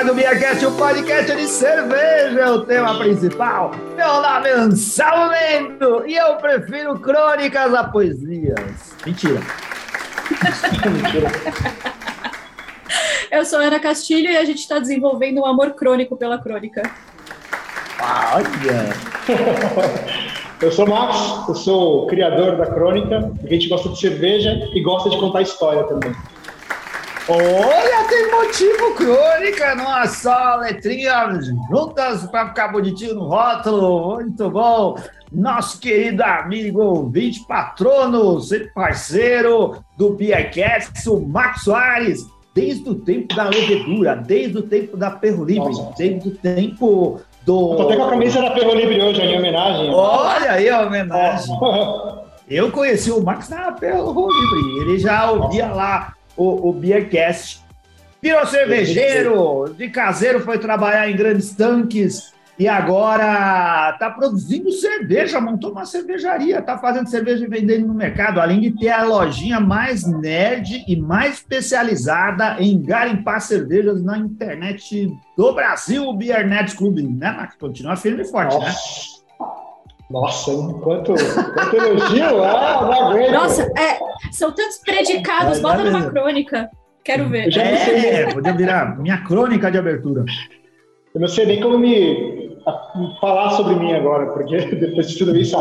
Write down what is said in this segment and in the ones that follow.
mais um BiaCast, o podcast de cerveja, é o tema principal. Meu nome é Anselmo Mendo e eu prefiro crônicas a poesias. Mentira. Mentira. Eu sou Ana Castilho e a gente está desenvolvendo um amor crônico pela crônica. Olha! Eu sou o Max, eu sou o criador da crônica, a gente gosta de cerveja e gosta de contar história também. Olha, tem motivo crônica numa só letrinha juntas para ficar bonitinho no rótulo. Muito bom. Nosso querido amigo ouvinte, patrono, sempre parceiro do Biacast, o Max Soares, desde o tempo da levedura, desde o tempo da Perro Livre, desde o tempo do. Eu tô até com a camisa da Perro Livre hoje, em homenagem. Olha aí a homenagem. Eu conheci o Max na Perro Livre, ele já ouvia lá o, o Beercast. Virou cervejeiro, de caseiro foi trabalhar em grandes tanques e agora está produzindo cerveja, montou uma cervejaria, está fazendo cerveja e vendendo no mercado, além de ter a lojinha mais nerd e mais especializada em garimpar cervejas na internet do Brasil, o Beer Nerds Club, né, Max? Continua firme e forte, Nossa. né? Nossa, quanto, quanto elogio! Ah, não aguento. Nossa, é, são tantos predicados, bota numa crônica. Quero ver. Eu já é, podia virar minha crônica de abertura. Eu não sei nem como me falar sobre mim agora, porque depois de tudo isso.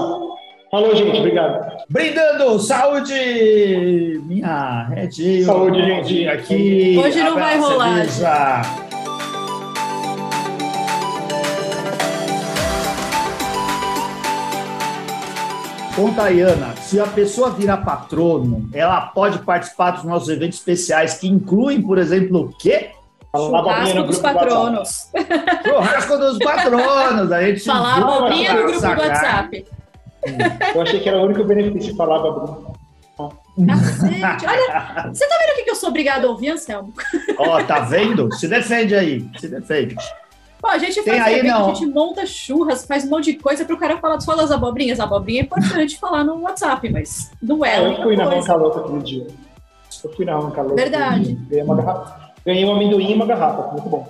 Falou, gente, obrigado. Brindando, saúde! Minha rede. Saúde, gente. Aqui. Hoje não vai rolar. Cerveja. Conta aí, Ana, se a pessoa virar patrono, ela pode participar dos nossos eventos especiais, que incluem, por exemplo, o quê? Churrasco dos patronos. Churrasco dos patronos. A gente Falar abobrinha no grupo do WhatsApp. Eu achei que era o único benefício falar abobrinha. Cacete, olha, você tá vendo o que eu sou obrigado a ouvir, Anselmo? Ó, oh, tá vendo? Se defende aí, se defende. Pô, a gente faz aí, evento, a gente monta churras, faz um monte de coisa para o cara falar só das abobrinhas. A abobrinha é importante falar no WhatsApp, mas não é. Eu fui na Mancalota aquele dia. Eu fui na Mancalota. Verdade. Ganhei, uma garrafa, ganhei um amendoim e uma garrafa, muito bom.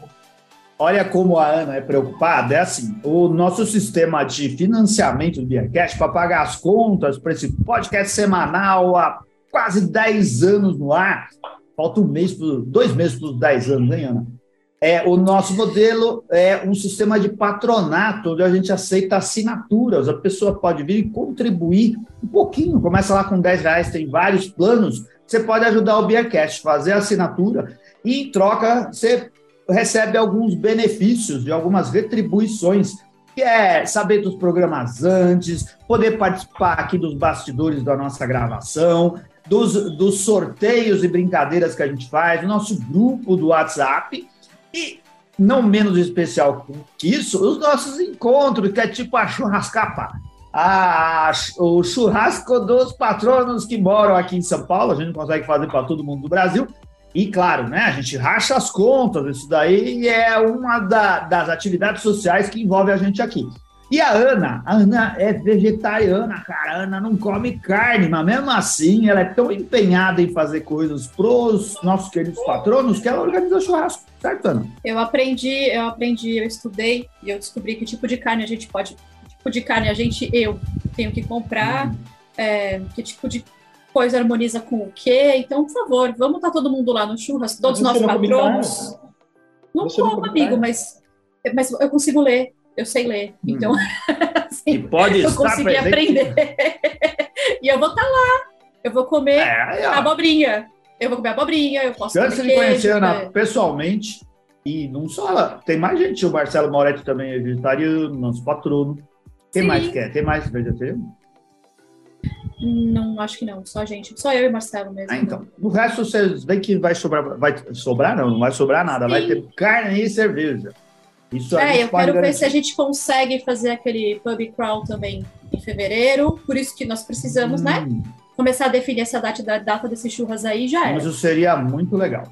Olha como a Ana é preocupada. É assim, o nosso sistema de financiamento do Beercast para pagar as contas para esse podcast semanal há quase 10 anos no ar. Falta um mês, dois meses para os 10 anos, hein, Ana? É, o nosso modelo é um sistema de patronato, onde a gente aceita assinaturas. A pessoa pode vir e contribuir um pouquinho. Começa lá com 10 reais, tem vários planos. Você pode ajudar o Beercast, fazer a assinatura e, em troca, você recebe alguns benefícios e algumas retribuições, que é saber dos programas antes, poder participar aqui dos bastidores da nossa gravação, dos, dos sorteios e brincadeiras que a gente faz, do nosso grupo do WhatsApp e, não menos especial que isso, os nossos encontros, que é tipo a churrascapa. A, o churrasco dos patronos que moram aqui em São Paulo, a gente consegue fazer para todo mundo do Brasil. E claro, né, a gente racha as contas, isso daí é uma da, das atividades sociais que envolve a gente aqui. E a Ana, a Ana é vegetariana, cara. A Ana não come carne, mas mesmo assim ela é tão empenhada em fazer coisas pros nossos queridos patronos que ela organiza churrasco, certo, Ana? Eu aprendi, eu aprendi, eu estudei e eu descobri que tipo de carne a gente pode. Que tipo de carne a gente, eu, tenho que comprar, hum. é, que tipo de coisa harmoniza com o quê. Então, por favor, vamos estar todo mundo lá no churrasco, todos os nossos patronos. Não como, amigo, mas, mas eu consigo ler eu sei ler. Hum. Então, assim, e pode eu consegui aprender. e eu vou estar tá lá. Eu vou comer é, abobrinha. Eu vou comer abobrinha, eu posso Antes de conhecer Ana é. pessoalmente, e não só ela, tem mais gente. O Marcelo Moretti também é vegetariano, nosso patrono. Quem Sim. mais quer? Tem mais vegetariano? Não, acho que não. Só a gente. Só eu e Marcelo mesmo. Ah, então. No resto, vocês veem que vai sobrar. Vai sobrar, não, não vai sobrar nada. Sim. Vai ter carne e cerveja. Isso é, eu quero garantir. ver se a gente consegue fazer aquele pub crawl também em fevereiro. Por isso que nós precisamos, né, hum. né? Começar a definir essa data, data desses churras aí já é. Mas isso seria muito legal.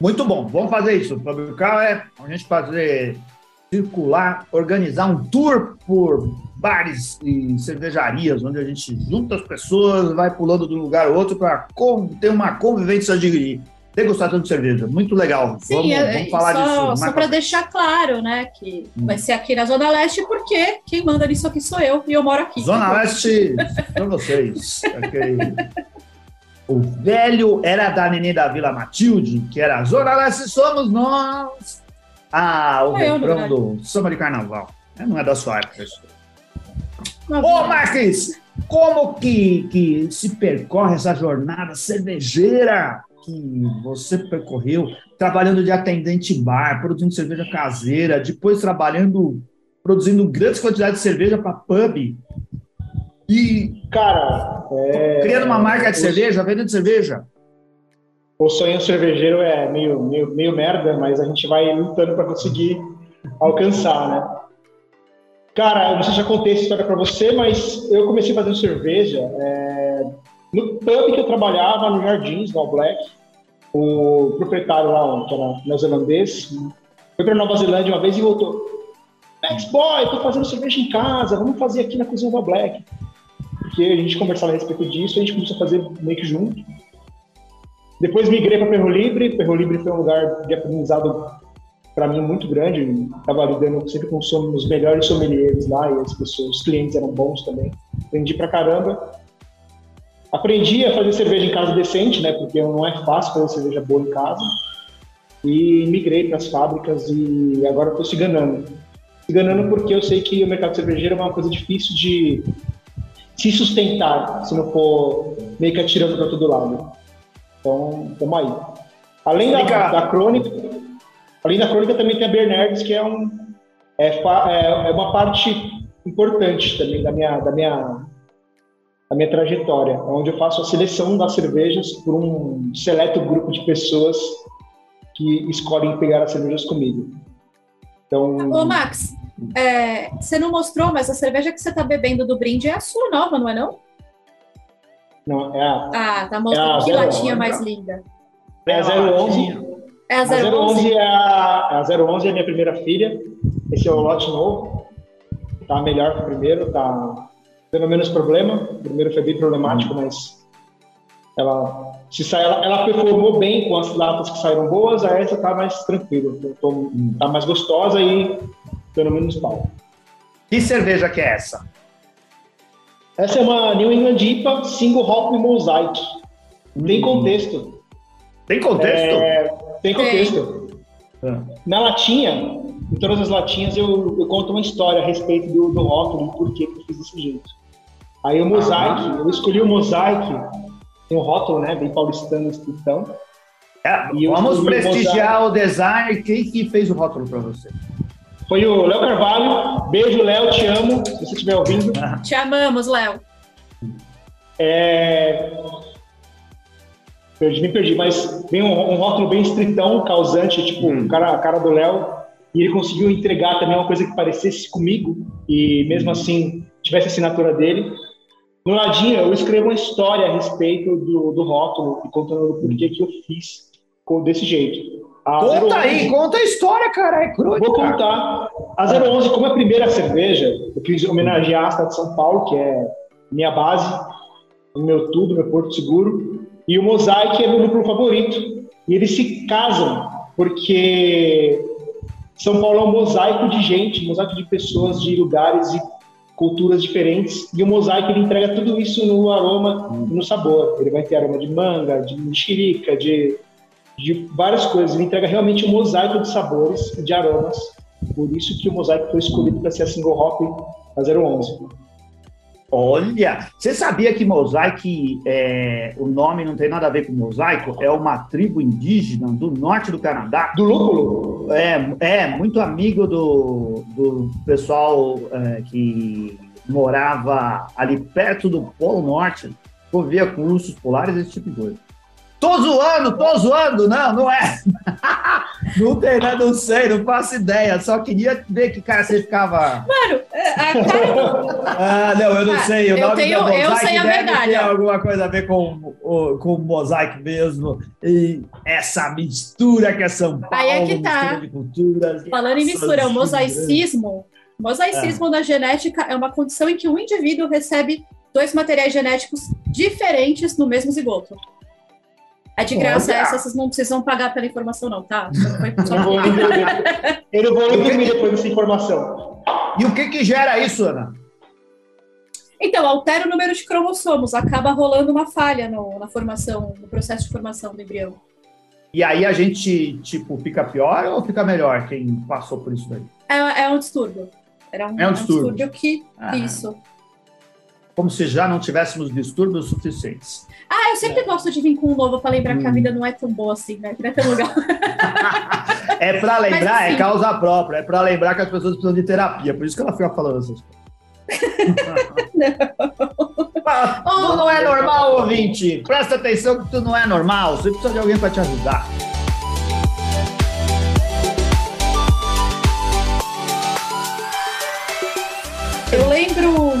Muito bom, vamos fazer isso. O pub crawl é a gente fazer circular, organizar um tour por bares e cervejarias, onde a gente junta as pessoas, vai pulando de um lugar ao outro para ter uma convivência de degustação de cerveja. Muito legal. Sim, vamos, é, vamos falar só, disso. Só para deixar claro, né, que hum. vai ser aqui na Zona Leste, porque quem manda nisso aqui sou eu e eu moro aqui. Zona Leste, para vocês. Okay. O velho era da Nenê da Vila Matilde, que era Zona Leste somos nós. Ah, o refrão do Samba de Carnaval. É, não é da sua época isso. Ô, Marques, como que, que se percorre essa jornada cervejeira que você percorreu, trabalhando de atendente bar, produzindo cerveja caseira, depois trabalhando, produzindo grandes quantidades de cerveja para pub? E, cara, é... criando uma marca de cerveja, vendendo cerveja? O sonho cervejeiro é meio, meio, meio merda, mas a gente vai lutando para conseguir alcançar, né? Cara, eu não sei se já contei essa história para você, mas eu comecei fazendo cerveja é, no pub que eu trabalhava, no Jardins, no All Black. O proprietário lá, que era neozelandês, foi para Nova Zelândia uma vez e voltou. Max Boy, tô fazendo cerveja em casa, vamos fazer aqui na cozinha do All Black. Porque a gente conversava a respeito disso, a gente começou a fazer meio que junto. Depois migrei para Perro Libre. Perro Libre foi um lugar de aprendizado para mim muito grande. Estava lidando sempre com os melhores sommeliers lá e as pessoas, os clientes eram bons também. Aprendi pra caramba. Aprendi a fazer cerveja em casa decente, né? Porque não é fácil fazer cerveja boa em casa. E migrei para as fábricas e agora estou se ganhando. Se ganhando porque eu sei que o mercado cervejeiro é uma coisa difícil de se sustentar se não for meio que atirando para todo lado. Então, estamos aí. Além da, da crônica, Além da crônica, também tem a Bernardes, que é, um, é, é, é uma parte importante também da minha, da minha, da minha trajetória, onde eu faço a seleção das cervejas por um seleto grupo de pessoas que escolhem pegar as cervejas comigo. Então, Ô, Max, é, você não mostrou, mas a cerveja que você está bebendo do brinde é a sua nova, não é não? Não, é a... Ah, tá mostrando é que latinha mais linda. É a 011. É a 011? A 011 é a, a 011 é a minha primeira filha. Esse é o lote novo. Tá melhor que o primeiro, tá tendo menos problema. O primeiro foi bem problemático, uhum. mas ela se sai, ela, ela, performou bem com as latas que saíram boas, a essa tá mais tranquila, tô, uhum. tá mais gostosa e pelo menos pau. Que cerveja que é essa? Essa é uma New England IPA Single Hop Mosaic. Tem uhum. contexto. Tem contexto? É, tem contexto. É. Na latinha, em todas as latinhas, eu, eu conto uma história a respeito do, do rótulo e por que eu fiz desse jeito. Aí o mosaic, ah, eu escolhi o mosaic, tem um rótulo, né, bem paulistano, então. É, vamos prestigiar o, o design. Quem que fez o rótulo para você? Foi o Léo Carvalho. Beijo, Léo, te amo, se você estiver ouvindo. Te amamos, Léo. É, Perdi, me perdi, mas vem um, um rótulo bem estritão, causante, tipo, hum. cara, a cara do Léo, e ele conseguiu entregar também uma coisa que parecesse comigo, e mesmo assim tivesse a assinatura dele. No ladinho, eu escrevo uma história a respeito do, do rótulo, e contando o porquê que eu fiz desse jeito. A conta 011, aí, conta a história, cara, é cru. Vou contar. A 011, como é a primeira cerveja, eu quis homenagear a cidade de São Paulo, que é minha base, o meu tudo, meu porto seguro. E o Mosaic é meu núcleo favorito. E eles se casam porque São Paulo é um mosaico de gente, um mosaico de pessoas, de lugares e culturas diferentes. E o mosaico ele entrega tudo isso no aroma e no sabor. Ele vai ter aroma de manga, de mexerica, de, de várias coisas. Ele entrega realmente um mosaico de sabores e de aromas. Por isso que o mosaico foi escolhido para ser a single hop a 011. Olha, você sabia que mosaico, é, o nome não tem nada a ver com mosaico? É uma tribo indígena do norte do Canadá. Do lúpulo? É, é muito amigo do, do pessoal é, que morava ali perto do Polo Norte, via com ursos polares, esse tipo de coisa. Tô zoando, tô zoando. Não, não é. não tem, né? Não sei, não faço ideia. Só queria ver que, cara, você ficava. Mano, é, a cara. ah, não, eu não ah, sei. O eu nome tenho, eu sei a verdade. Tem alguma coisa a ver com, com o mosaico mesmo. E essa mistura que é São Paulo. Aí é que tá. Culturas, Falando em mistura, o mosaicismo. Mosaicismo é. na genética é uma condição em que um indivíduo recebe dois materiais genéticos diferentes no mesmo zigoto. É de graça Olha. essa, vocês não precisam pagar pela informação, não, tá? Só vou eu não vou imprimir depois dessa informação. E o que que gera isso, Ana? Então, altera o número de cromossomos, acaba rolando uma falha no, na formação, no processo de formação do embrião. E aí a gente, tipo, fica pior ou fica melhor quem passou por isso daí? É, é um distúrbio. Era um, é um, distúrbio. um distúrbio que. Ah. Isso. Como se já não tivéssemos distúrbios suficientes. Ah, eu sempre é. gosto de vir com um novo para lembrar hum. que a hum. vida não é tão boa assim, né? Que não é tão legal. é para lembrar, Mas, é assim, é causa própria. É para lembrar que as pessoas precisam de terapia. Por isso que ela fica falando essas coisas não. tu não é normal, ouvinte. Presta atenção que tu não é normal. Você precisa de alguém para te ajudar. Eu lembro,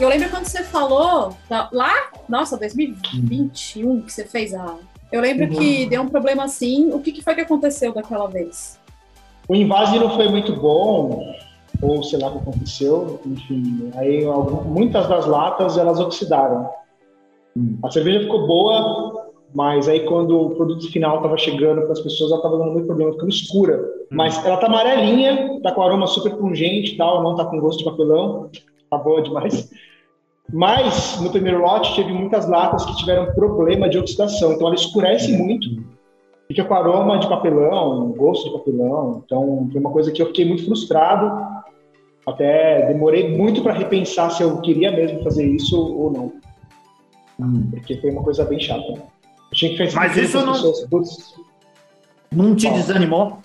eu lembro quando você falou lá, nossa, 2021 que você fez a. Eu lembro uhum. que deu um problema assim. O que, que foi que aconteceu daquela vez? O invase não foi muito bom ou sei lá o que aconteceu, enfim, aí muitas das latas elas oxidaram. A cerveja ficou boa, mas aí quando o produto final estava chegando para as pessoas, ela estava dando muito problema, ficando escura. Hum. Mas ela tá amarelinha, tá com aroma super pungente, tal, não tá com gosto de papelão, tá boa demais. Mas no primeiro lote teve muitas latas que tiveram problema de oxidação, então ela escurece muito, fica com aroma de papelão, gosto de papelão. Então foi uma coisa que eu fiquei muito frustrado até demorei muito para repensar se eu queria mesmo fazer isso ou não. Hum. Porque foi uma coisa bem chata. Eu tinha que fazer Mas isso não, pessoas, não te desanimou?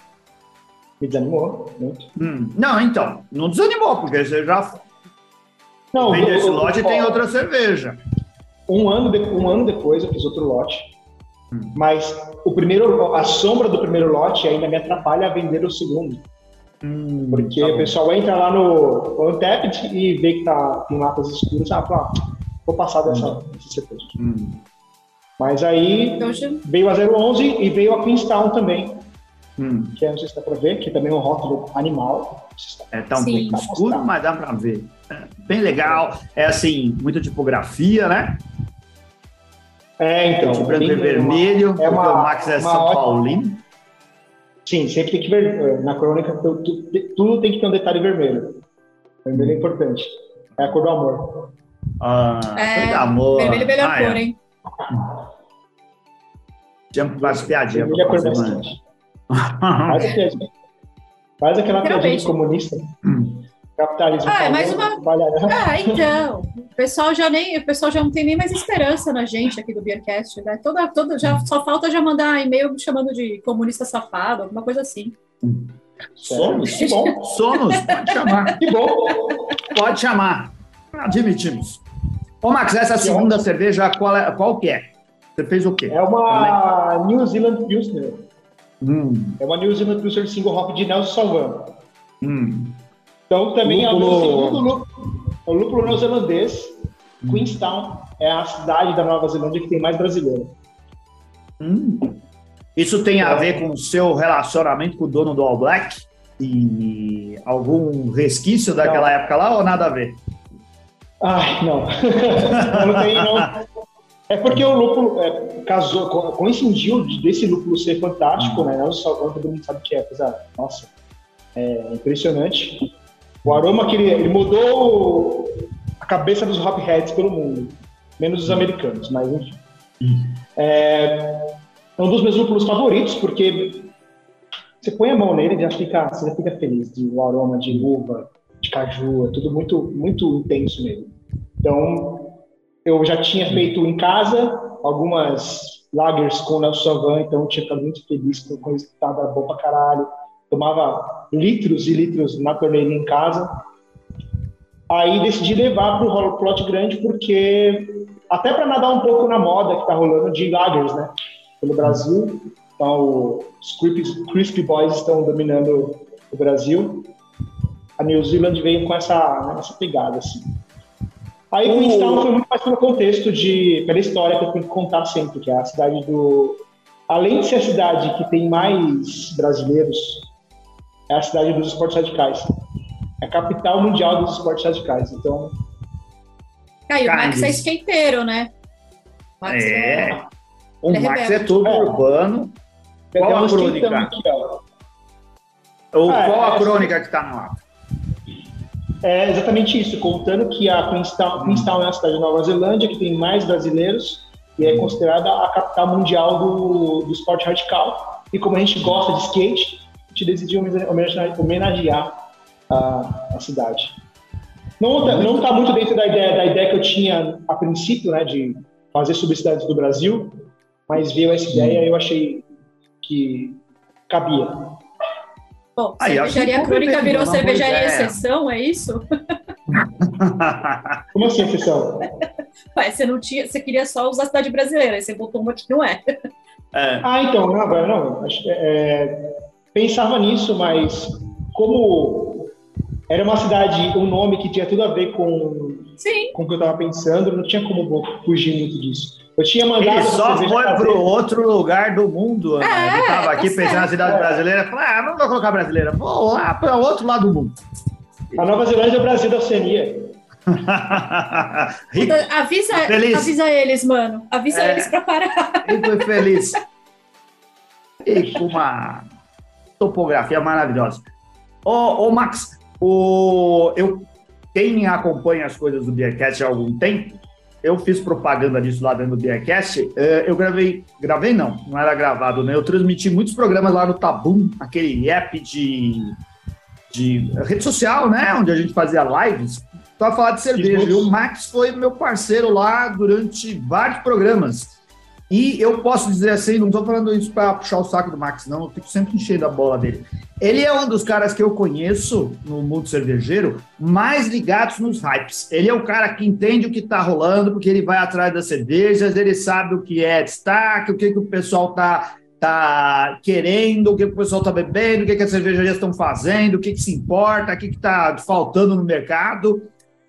Me desanimou muito. Hum. Não, então, não desanimou, porque você já não, vem desse lote e tem outra cerveja. Um ano, de, um ano depois eu fiz outro lote. Hum. Mas o primeiro, a sombra do primeiro lote ainda me atrapalha a vender o segundo. Hum, Porque tá o pessoal entra lá no Untapped e vê que tá, tem latas escuras, ah, fala, ah, vou passar dessa, hum. desse setor. Hum. Mas aí então, veio a 011 e veio a Queenstown também. Hum. Que é, não sei se dá pra ver, que também é um rótulo animal. É, tá um Sim. pouco escuro, mas dá pra ver. É, bem legal. É assim, muita tipografia, né? É, então. De branco e vermelho, é uma, o Max é São ótima, Paulino. Sim, sempre tem que ver. Eh, na crônica, tudo, tudo tem que ter um detalhe vermelho. Vermelho é importante. É a cor do amor. Ah, é, cor do amor. Vermelho é melhor ah, cor, é. hein? Tinha umas piadinhas pra fazer, mano. Faz, Faz aquela piadinha comunista. Hum. Capitalismo. Ah, é mais uma. Ah, então. O pessoal já nem, o pessoal já não tem nem mais esperança na gente aqui do Beercast, né? Toda, toda, já só falta já mandar e-mail chamando de comunista safado, alguma coisa assim. Somos, que bom. Somos, pode chamar. Que bom. Pode chamar. Admitimos. Ô, Max, essa segunda cerveja, qual, é, qual que é? Você fez o quê? É uma New Zealand Pilsner. Hum. É uma New Zealand Pilsner single hop de Nelson Salvan. Hum. Então, também lúpulo... é o segundo lúpulo, o lúpulo neozelandês. Hum. Queenstown é a cidade da Nova Zelândia que tem mais brasileiro. Hum. Isso tem a ver com o seu relacionamento com o dono do All Black? E algum resquício daquela não. época lá ou nada a ver? Ai, não. não tem, não. É porque o lúpulo é, casou, coincidiu desse lúpulo ser fantástico, hum. né? Não só todo mundo sabe que é, apesar, nossa, é impressionante. O aroma que ele, ele mudou a cabeça dos hopheads pelo mundo, menos os americanos, mas enfim. É, é um dos meus lúpulos favoritos, porque você põe a mão nele já fica, você já fica feliz o aroma de uva, de caju, é tudo muito, muito intenso nele. Então, eu já tinha feito em casa algumas lagers com o Nelson Savan, então eu tinha ficado muito feliz com o resultado, era bom pra caralho tomava litros e litros na torneira em casa. Aí decidi levar para o plot grande porque até para nadar um pouco na moda que está rolando de lagers, né, pelo Brasil. Então os Crispy, Crispy Boys estão dominando o Brasil. A New Zealand veio com essa, né, essa pegada assim. Aí o Queenstown foi muito mais pelo contexto de pela história que eu tenho que contar sempre, que é a cidade do além de ser a cidade que tem mais brasileiros é a cidade dos esportes radicais. É a capital mundial dos esportes radicais. Então. Aí, o Max é skateiro, né? Max é. é. O Ele é Max é todo É. urbano. Tem Qual a crônica? 30 aqui, ó. Ou Ah, qual a é, crônica que tá no ar? É exatamente isso, contando que a Queenstown, Queenstown é uma cidade da Nova Zelândia que tem mais brasileiros e é considerada a capital mundial do, do esporte radical. E como a gente gosta de skate, a gente decidiu homenagear, homenagear a, a cidade. Não está não tá muito dentro da ideia, da ideia que eu tinha a princípio, né, de fazer sobre cidades do Brasil, mas veio essa ideia e eu achei que cabia. Bom, Aí, cervejaria crônica virou cervejaria ideia. exceção, é isso? Como assim, exceção? Ué, você não tinha, você queria só usar a cidade brasileira, aí você botou uma que não é. É. Ah, então, não, agora não. Acho que, é, pensava nisso, mas como era uma cidade, um nome que tinha tudo a ver com, Sim, com o que eu estava pensando, não tinha como fugir muito disso. Eu tinha mandado. Ele só foi pro outro lugar do mundo. Ana. É, Ele tava aqui tá pensando na cidade brasileira. Falou, ah, não vou colocar brasileira. Vou lá para outro lado do mundo. A Nova Zelândia é o Brasil da Oceania. Rico, avisa, Feliz. avisa eles, mano. Avisa É. eles pra parar. rico e feliz. E com uma topografia maravilhosa. Ô, ô Max, o, eu, quem me acompanha as coisas do Beercast há algum tempo, eu fiz propaganda disso lá dentro do Beercast. eh, Eu gravei, gravei não, não era gravado, né? Eu transmiti muitos programas lá no Tabum, aquele app de, de rede social, né? Onde a gente fazia lives, para falar de cerveja. E o Max foi meu parceiro lá durante vários programas. E eu posso dizer assim, não estou falando isso para puxar o saco do Max, não, eu fico sempre enchendo a bola dele. Ele é um dos caras que eu conheço no mundo cervejeiro mais ligados nos hypes. Ele é o cara que entende o que está rolando, porque ele vai atrás das cervejas, ele sabe o que é destaque, o que, que o pessoal está tá querendo, o que, que o pessoal está bebendo, o que, que as cervejarias estão fazendo, o que, que se importa, o que está faltando no mercado.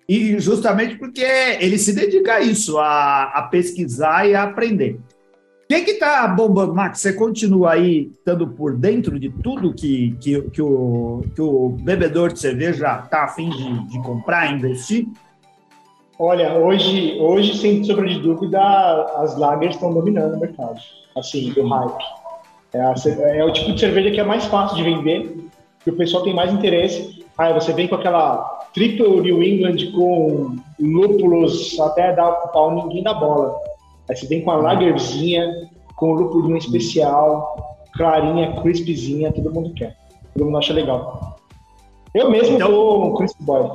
E justamente porque ele se dedica a isso, a, a pesquisar e a aprender. O que está bombando, Max? Você continua aí estando por dentro de tudo que, que, que, o, que o bebedor de cerveja está afim de, de comprar, investir? Olha, hoje, hoje, sem sombra de dúvida, as lagers estão dominando o mercado, assim, do hype. É, a é o tipo de cerveja que é mais fácil de vender, que o pessoal tem mais interesse. Aí você vem com aquela triple New England com lúpulos até dar o pau, ninguém dá bola. Aí você vem com a lagerzinha, com o lúpulo especial, clarinha, crispzinha, todo mundo quer. Todo mundo acha legal. Eu mesmo Então- tô um crisp boy.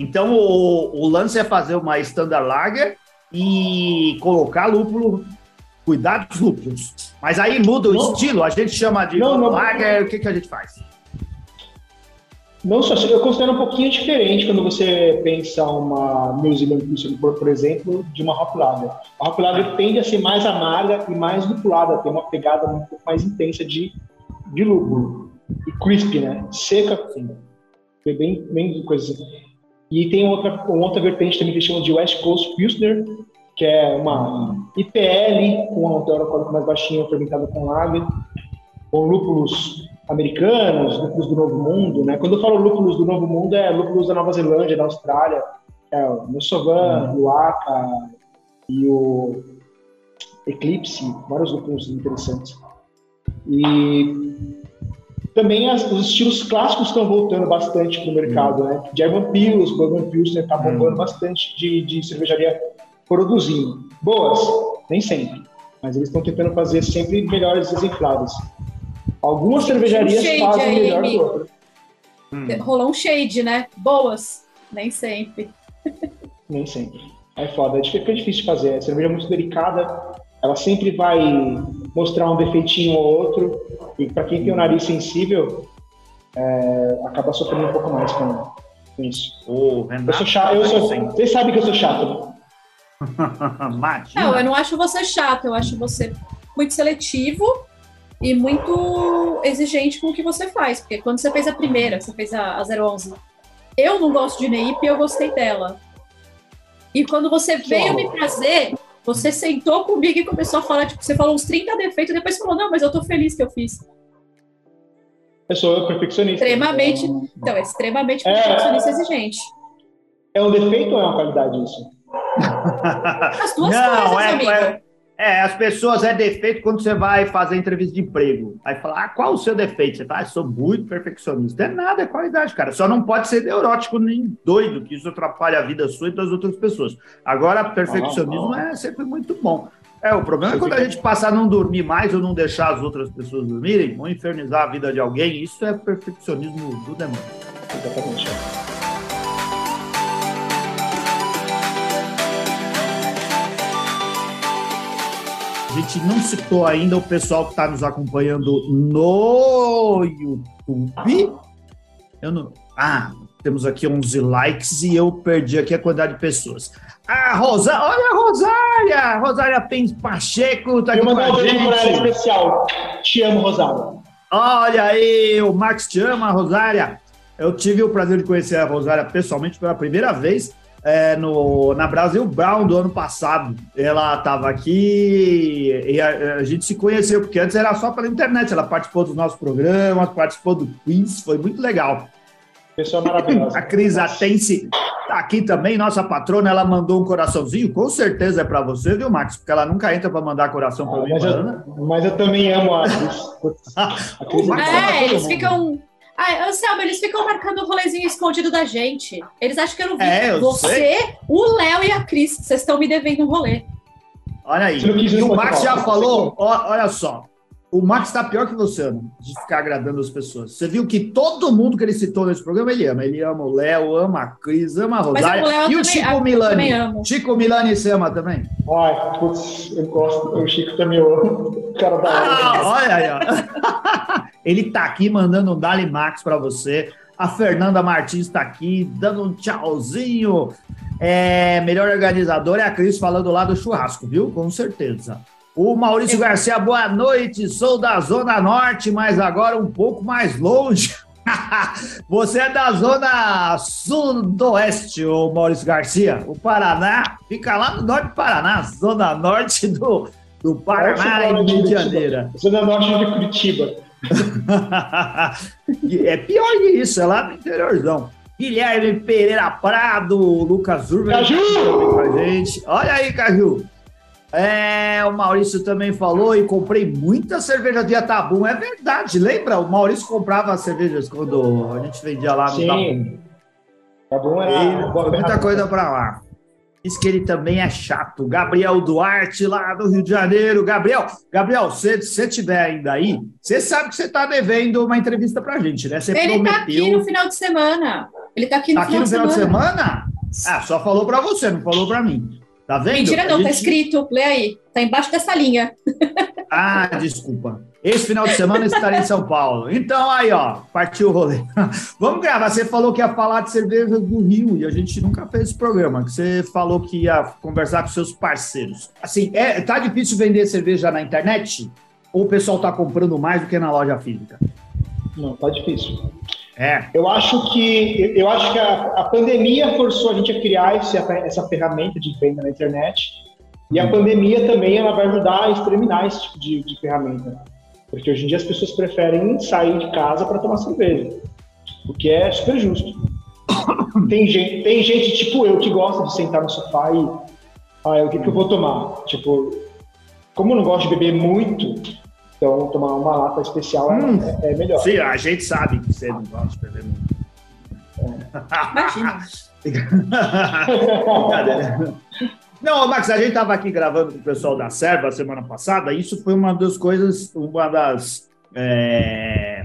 Então, o, o lance é fazer uma Standard Lager e colocar lúpulo, cuidar dos lúpulos. Mas aí muda o Não. estilo, a gente chama de Não, não. Lager, o que, que a gente faz? Não só, eu considero um pouquinho diferente quando você pensa uma New Zealand Pilsen, por, por exemplo, de uma Hop Lager. A Hop Lager tende a ser mais amarga e mais lupulada, tem uma pegada um pouco mais intensa de, de lúpulo. E crisp, né? Seca, assim. Foi bem, bem coisa assim. E tem outra, outra vertente também que eles chamam de West Coast Pilsner, que é uma IPL com um teor alcoólico mais baixinho, fermentado com lager, com lúpulos americanos, lúpulos do Novo Mundo, né? Quando eu falo lúpulos do Novo Mundo, é lúpulos da Nova Zelândia, da Austrália, é o Nosovan, o Aka e o Eclipse, vários lúpulos interessantes. E também as- os estilos clássicos estão voltando bastante para o mercado, né? German Pils, Bourbon Pilsner está bombando bastante de, de cervejaria produzindo. Boas, nem sempre, mas eles estão tentando fazer sempre melhores exemplares. Algumas cervejarias shade fazem aí, melhor que outras. Hum. Rolou um shade, né? Boas, nem sempre. Nem sempre. É foda, é difícil, fica difícil de fazer. A cerveja é muito delicada, ela sempre vai mostrar um defeitinho ou outro, e para quem tem o nariz sensível, é, acaba sofrendo um pouco mais com, isso. O Eu Renato sou chato, eu sou. Vocês sabem que eu sou chato. Não, eu não acho você chato, eu acho você muito seletivo e muito exigente com o que você faz. Porque quando você fez a primeira, você fez a, a 011, eu não gosto de Neip e eu gostei dela. E quando você veio me trazer, você sentou comigo e começou a falar, tipo, você falou uns 30 defeitos, depois falou, não, mas eu tô feliz que eu fiz. Eu sou perfeccionista. Extremamente, Então, então, é extremamente É. perfeccionista e exigente. É um defeito ou é uma qualidade isso? As duas não, coisas, é, amigo. é, É, as pessoas é defeito quando você vai fazer entrevista de emprego. Aí fala, ah, qual o seu defeito? Você fala, ah, sou muito perfeccionista. É nada, é qualidade, cara. Só não pode ser neurótico nem doido, que isso atrapalha a vida sua e das outras pessoas. Agora, perfeccionismo é sempre muito bom. É, o problema é quando a gente passar a não dormir mais ou não deixar as outras pessoas dormirem, ou infernizar a vida de alguém, isso é perfeccionismo do demônio. Exatamente. A gente não citou ainda o pessoal que está nos acompanhando no YouTube. Eu não... Ah, temos aqui 11 likes e eu perdi aqui a quantidade de pessoas. Ah, Rosa, olha a Rosária! Rosária Pens Pacheco tá aqui com a gente. Especial. Te amo, Rosária. Olha aí, o Max te ama, Rosária. Eu tive o prazer de conhecer a Rosária pessoalmente pela primeira vez é, no, na Brasil Brown do ano passado. Ela estava aqui e a, a, gente se conheceu, porque antes era só pela internet. Ela participou dos nossos programas, participou do quiz, foi muito legal. Pessoa maravilhosa. a Cris Atense tá aqui também, nossa patrona, ela mandou um coraçãozinho, com certeza é para você, viu, Max? Porque ela nunca entra para mandar coração para ah, mim, mas eu, mas eu também amo a Cris. a Cris é, eles ficam ah, Anselmo, eles ficam marcando o um rolezinho escondido da gente. Eles acham que eu não vi. É, eu Você, sei. o Léo e a Cris, vocês estão me devendo um rolê. Olha aí. E o Max já falou, olha só, o Max está pior que você, Ana, de ficar agradando as pessoas. Você viu que todo mundo que ele citou nesse programa, ele ama. Ele ama o Léo, ama a Cris, ama a Rosária. e o Chico Milani. Chico Milani você ama também? Ai, putz, eu gosto. O Chico também o cara da ah, Olha aí, ó. ele tá aqui mandando um Dali Max para você. A Fernanda Martins está aqui, dando um tchauzinho. É, melhor organizador é a Cris falando lá do churrasco, viu? Com certeza. O Maurício Garcia, boa noite. Sou da Zona Norte, mas agora um pouco mais longe. Você é da Zona Sudoeste, o Maurício Garcia. O Paraná fica lá no norte do Paraná, Zona Norte do, do Paraná e Rio de Janeiro. Zona Norte de Curitiba. é pior que isso, é lá no interiorzão. Guilherme Pereira Prado, Lucas Urban. Caju! Com a gente. Olha aí, Caju. É, o Maurício também falou e comprei muita cerveja de Atabum. É verdade, lembra? O Maurício comprava cervejas quando a gente vendia lá no Sim. Atabum. era e, muita coisa para lá. Diz que ele também é chato. Gabriel Duarte, lá do Rio de Janeiro. Gabriel, Gabriel, se você estiver ainda aí, você sabe que você está devendo uma entrevista para a gente, né? Você ele está aqui no final de semana. Ele está aqui no, tá final, aqui no final de semana. de semana? Ah, só falou para você, não falou para mim. Tá vendo? Mentira, não, tá gente... tá escrito. Lê aí. Tá embaixo dessa linha. Ah, desculpa. Esse final de semana estarei em São Paulo. Então, aí, ó, partiu o rolê. Vamos gravar. Você falou que ia falar de cerveja do Rio e a gente nunca fez esse programa. Você falou que ia conversar com seus parceiros. Assim, é, tá difícil vender cerveja na internet? Ou o pessoal tá comprando mais do que na loja física? Não, tá difícil. É. Eu acho que eu acho que a, a pandemia forçou a gente a criar esse, essa ferramenta de venda na internet. E a pandemia também ela vai ajudar a exterminar esse tipo de, de ferramenta. Porque hoje em dia as pessoas preferem sair de casa para tomar cerveja. O que é super justo. Tem gente, tem gente tipo eu que gosta de sentar no sofá e. Ah, o que, que eu vou tomar? Tipo, como eu não gosto de beber muito, então, tomar uma lata especial é, hum, é, é, melhor. Sim, a gente sabe que você não gosta de beber muito. Imagina. Não, Max, a gente estava aqui gravando com o pessoal da Serva semana passada. Isso foi uma das coisas, uma das é,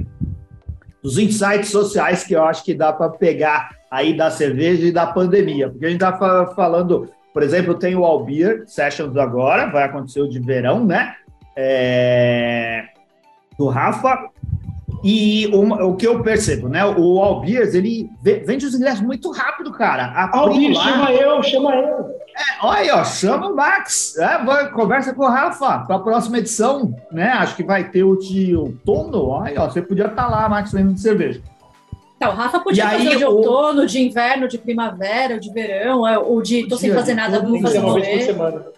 dos insights sociais que eu acho que dá para pegar aí da cerveja e da pandemia, porque a gente está falando, por exemplo, tem o Albeer Sessions agora, vai acontecer o de verão, né? É, do Rafa. E o, o, que eu percebo, né? O Albiers, ele vende os ingressos muito rápido, cara. Albiers, chama eu, chama eu. É, olha aí, ó, chama o Max. É, vai, conversa com o Rafa para a próxima edição, né? Acho que vai ter o de outono. Olha, ó, você podia estar tá lá, Max, vendendo cerveja. Então, o Rafa podia e fazer aí, de outono, de inverno, de primavera, de verão, é, ou de tô sem fazer nada, vamos fazer uma vez por semana.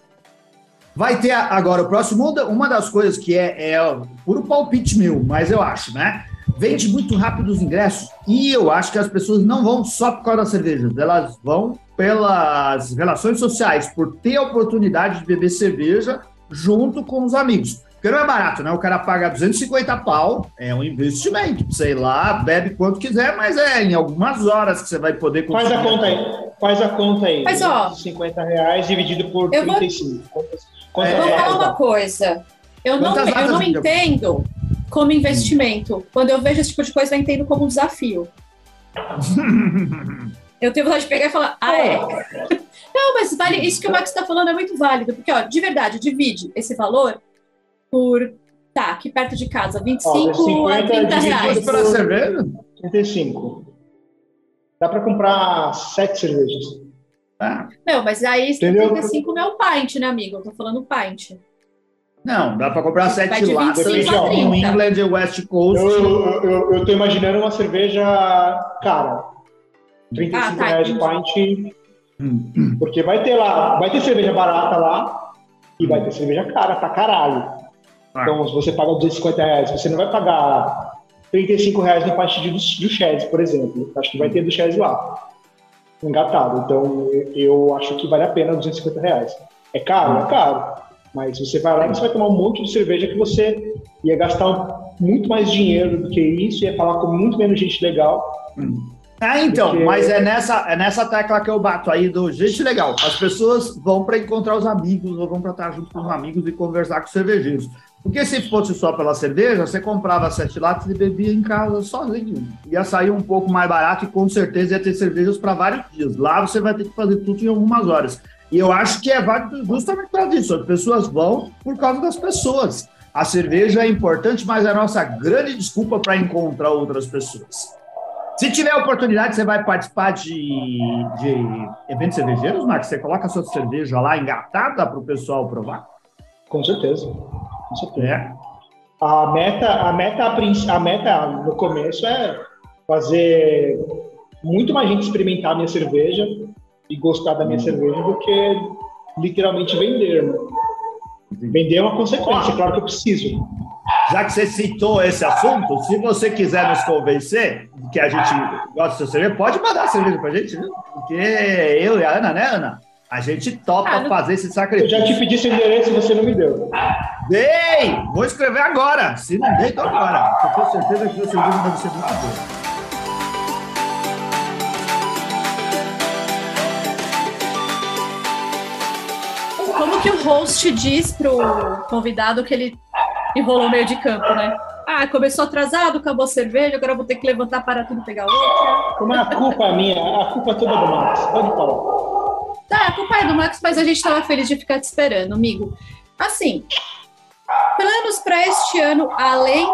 Vai ter agora o próximo, uma das coisas que é, é puro palpite meu, mas eu acho, né? Vende muito rápido os ingressos e eu acho que as pessoas não vão só por causa das cervejas, elas vão pelas relações sociais, por ter a oportunidade de beber cerveja junto com os amigos. Porque não é barato, né? O cara paga 250 pau, é um investimento. Sei lá, bebe quanto quiser, mas é em algumas horas que você vai poder Faz a conta aí. Faz a conta aí. Mas, ó, 50 reais dividido por eu 35. Vou, Quantas, eu vou falar uma coisa. Eu não, eu não entendo como investimento. Quando eu vejo esse tipo de coisa, eu entendo como um desafio. eu tenho vontade de pegar e falar, ah, é? Não, mas vale, isso que o Max está falando é muito válido, porque, ó, de verdade, divide esse valor por, tá, aqui perto de casa, 25 ó, a 30 reais. para cerveja? 35. Dá para comprar sete cervejas. Ah. Não, mas aí Entendeu? 35 não é o pint, né, amigo? Eu tô falando pint. Não, dá para comprar sete latas em New England e West Coast. Eu, eu, eu, eu tô imaginando uma cerveja cara. 35 ah, tá, reais de pint. Hum. Porque vai ter lá, vai ter cerveja barata lá e vai ter cerveja cara pra caralho. Ah. Então, se você paga 250 reais, você não vai pagar 35 reais no pastilho do, do Chese, por exemplo. Acho que vai ter do Chese lá. Engatado. Então, eu acho que vale a pena 250 reais. É caro? É caro. Mas você vai lá e você vai tomar um monte de cerveja que você ia gastar muito mais dinheiro do que isso, ia falar com muito menos gente legal. Hum. É, então, Porque... mas é nessa, é nessa tecla que eu bato aí do gente legal. As pessoas vão para encontrar os amigos, ou vão para estar junto com os amigos e conversar com os cervejeiros. Porque se fosse só pela cerveja, você comprava sete latas e bebia em casa sozinho. Ia sair um pouco mais barato e com certeza ia ter cervejas para vários dias. Lá você vai ter que fazer tudo em algumas horas. E eu acho que é válido justamente para isso. As pessoas vão por causa das pessoas. A cerveja é importante, mas é a nossa grande desculpa para encontrar outras pessoas. Se tiver oportunidade, você vai participar de, de eventos cervejeiros, Max? Você coloca a sua cerveja lá engatada para o pessoal provar? Com certeza. Com certeza. É. A meta, a meta, a meta no começo é fazer muito mais gente experimentar a minha cerveja e gostar da minha hum. cerveja do que literalmente vender. Né? Vender é uma consequência, claro que eu preciso. Já que você citou esse assunto, se você quiser nos convencer que a gente gosta de cerveja, pode mandar a cerveja pra gente, viu? Porque eu e a Ana, né, Ana? A gente topa ah, fazer esse sacrifício. Eu já te pedi seu endereço e você não me deu. Dei! Vou escrever agora. Se não dei, então agora. Eu tenho certeza que o cerveja deve ser muito boa. Como que o host diz pro convidado que ele enrolou meio de campo, né? Ah, começou atrasado, acabou a cerveja, agora vou ter que levantar para tudo pegar outra. Como é a culpa é minha? A culpa é toda do Max. Pode falar. Tá, a culpa é do Max, mas a gente estava feliz de ficar te esperando, amigo. Assim, planos para este ano, além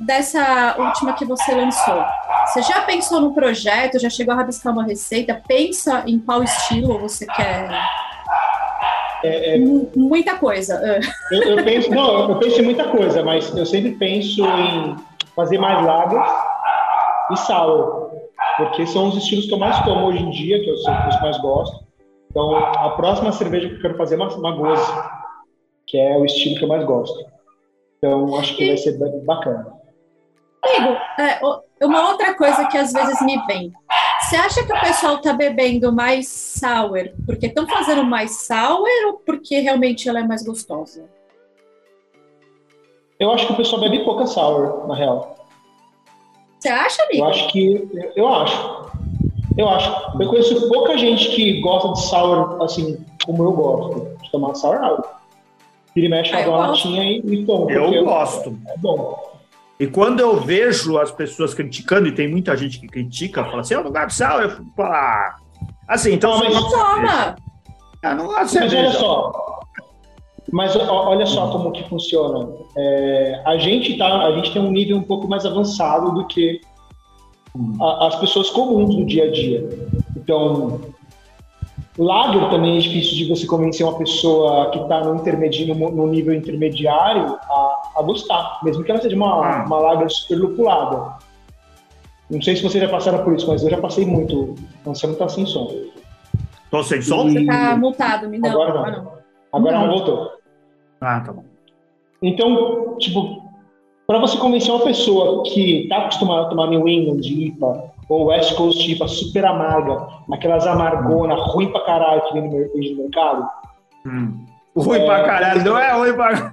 dessa última que você lançou? Você já pensou no projeto? Já chegou a rabiscar uma receita? Pensa em qual estilo você quer é, é, muita coisa. Eu, eu, penso, não, eu penso em muita coisa, mas eu sempre penso em fazer mais lagers e sour, porque são os estilos que eu mais tomo hoje em dia, que eu, que eu mais gosto. Então, a próxima cerveja que eu quero fazer é uma, uma que é o estilo que eu mais gosto. Então, acho que vai ser bacana. Amigo, é, uma outra coisa que às vezes me vem. Você acha que o pessoal está bebendo mais sour porque estão fazendo mais sour ou porque realmente ela é mais gostosa? Eu acho que o pessoal bebe pouca sour, na real. Você acha, amigo? Eu acho que. Eu acho. Eu acho. Eu conheço pouca gente que gosta de sour assim como eu gosto, de tomar sour algo. Ele mexe ah, uma latinha e, e toma. Eu gosto. É bom. E quando eu vejo as pessoas criticando, e tem muita gente que critica, fala assim, eu não gosto de sal, eu falo, ah. Assim, então... Não, mas toma! Ah, não gosto de Mas olha só, mas olha só como que funciona. É, a, gente tá, a gente tem um nível um pouco mais avançado do que a, as pessoas comuns do dia a dia. Então, Lager também é difícil de você convencer uma pessoa que está no, no, no, nível intermediário a, a, gostar, mesmo que ela seja uma, ah. uma lager super lupulada. Não sei se vocês já passaram por isso, mas eu já passei muito. Então você não está sem som. Tô sem som? Você está multado, me não. Agora não. não. Agora não. não voltou. Ah, tá bom. Então, tipo, para você convencer uma pessoa que está acostumada a tomar New England, IPA, ou West Coast IPA super amarga, aquelas amargona, ruim pra caralho que vem no mercado, hum. Ruim É, pra caralho, não é ruim pra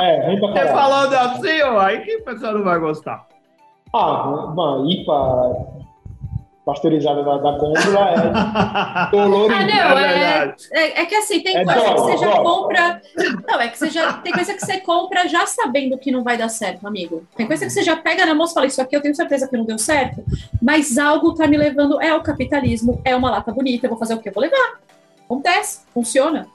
É, ruim pra Você caralho. falando assim, ó, aí que pessoa não vai gostar. Ah, uma IPA pasteurizada da, da gôndola é doloroso. Ah, não, É é, é, é que assim, tem É coisa que você já compra. Não, é que você já. Tem coisa que você compra já sabendo que não vai dar certo, amigo. Tem coisa que você já pega na mão e fala, isso aqui eu tenho certeza que não deu certo, mas algo tá me levando. É o capitalismo, é uma lata bonita, eu vou fazer o quê? Eu vou levar. Acontece, funciona.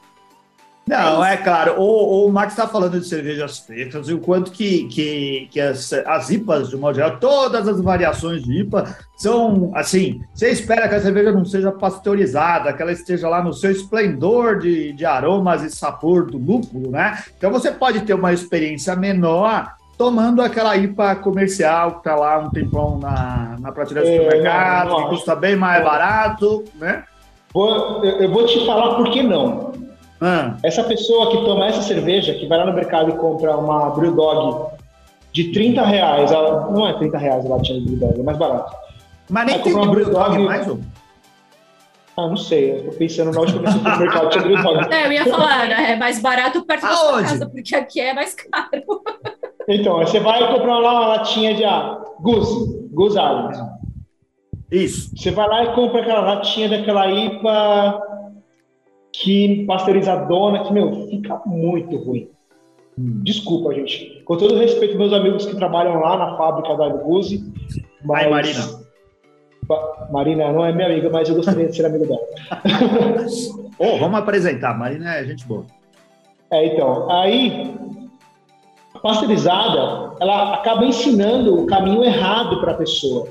Não, é claro. O, o Max está falando de cervejas frescas e o quanto que, que, que as, as IPAs, de modo geral, todas as variações de IPA são assim. Você espera que a cerveja não seja pasteurizada, que ela esteja lá no seu esplendor de, de aromas e sabor do lúpulo, né? Então você pode ter uma experiência menor tomando aquela IPA comercial que está lá um tempão na, na prateleira do É, supermercado, não, não que custa bem mais barato, né? Vou- eu, eu vou te falar por que não. Ah, Essa pessoa que toma essa cerveja, que vai lá no mercado e compra uma Brewdog de 30 reais, ela, não é 30 reais a latinha de Brewdog, é mais barato. mas nem tem uma Brewdog mais um. Ah, não sei, eu tô pensando na última vez que eu mercado tinha Brewdog. É, eu ia falar, né, é mais barato perto da sua Aonde? casa, porque aqui é mais caro. Então, você vai comprar lá uma latinha de ah, Goose, Goose Island. Isso. Você vai lá e compra aquela latinha daquela IPA que pasteurizadona, que, meu, fica muito ruim. Desculpa, gente. Com todo respeito meus amigos que trabalham lá na fábrica da Guzzi. Mas... Ai, Marina. Marina não é minha amiga, mas eu gostaria de ser amigo dela. Ô, vamos apresentar. Marina é gente boa. É, então, aí, a pasteurizada, ela acaba ensinando o caminho errado para a pessoa.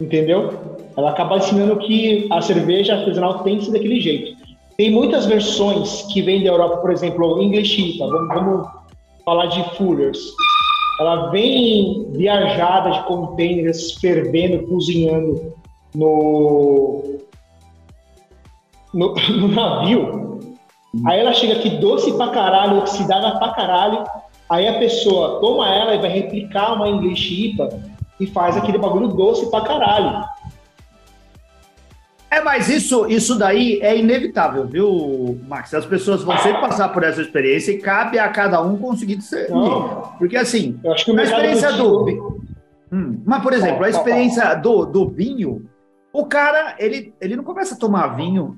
Entendeu? Ela acaba ensinando que a cerveja artesanal tem que ser daquele jeito. Tem muitas versões que vêm da Europa, por exemplo, English IPA. Vamos, vamos falar de Fullers. Ela vem viajada de containers, fervendo, cozinhando no, no, no navio. Aí ela chega aqui doce pra caralho, oxidada pra caralho. Aí a pessoa toma ela e vai replicar uma English IPA e faz aquele bagulho doce pra caralho. Mas isso, isso daí é inevitável, viu, Max? As pessoas vão sempre passar por essa experiência e cabe a cada um conseguir. Não. Porque, assim, Eu acho que mercado experiência do. do Hum, mas, por exemplo, a experiência do, do vinho, o cara, ele, ele não começa a tomar vinho.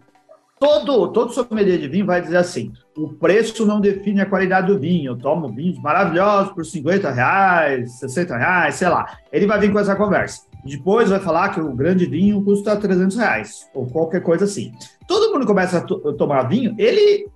Todo, todo sommelier de vinho vai dizer assim: o preço não define a qualidade do vinho. Eu tomo vinhos maravilhosos por 50 reais, 60 reais, sei lá. Ele vai vir com essa conversa. Depois vai falar que o grande vinho custa 300 reais, ou qualquer coisa assim. Todo mundo começa a to- tomar vinho, ele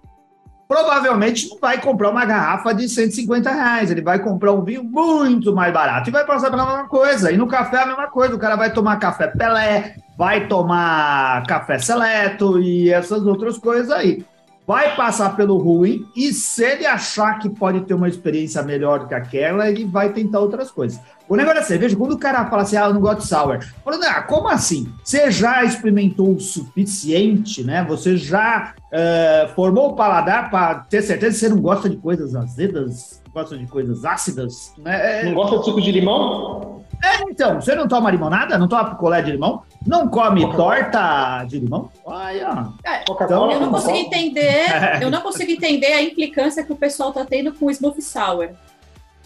provavelmente não vai comprar uma garrafa de 150 reais, ele vai comprar um vinho muito mais barato e vai passar pela mesma coisa. E no café é a mesma coisa, o cara vai tomar café Pelé, vai tomar café Seleto e essas outras coisas aí. Vai passar pelo ruim e se ele achar que pode ter uma experiência melhor que aquela, ele vai tentar outras coisas. O negócio da cerveja, quando o cara fala assim, ah, eu não gosto de sour, falando, ah, como assim? Você já experimentou o suficiente, né? Você já eh, formou o paladar para ter certeza que você não gosta de coisas azedas, gosta de coisas ácidas, né? É, Não gosta de suco de limão? é, então, você não toma limonada? Não toma picolé de limão? Não come torta de limão? Olha, É, Coca-Cola? eu não consigo entender, eu não consigo entender a implicância que o pessoal tá tendo com o Smooth Sour.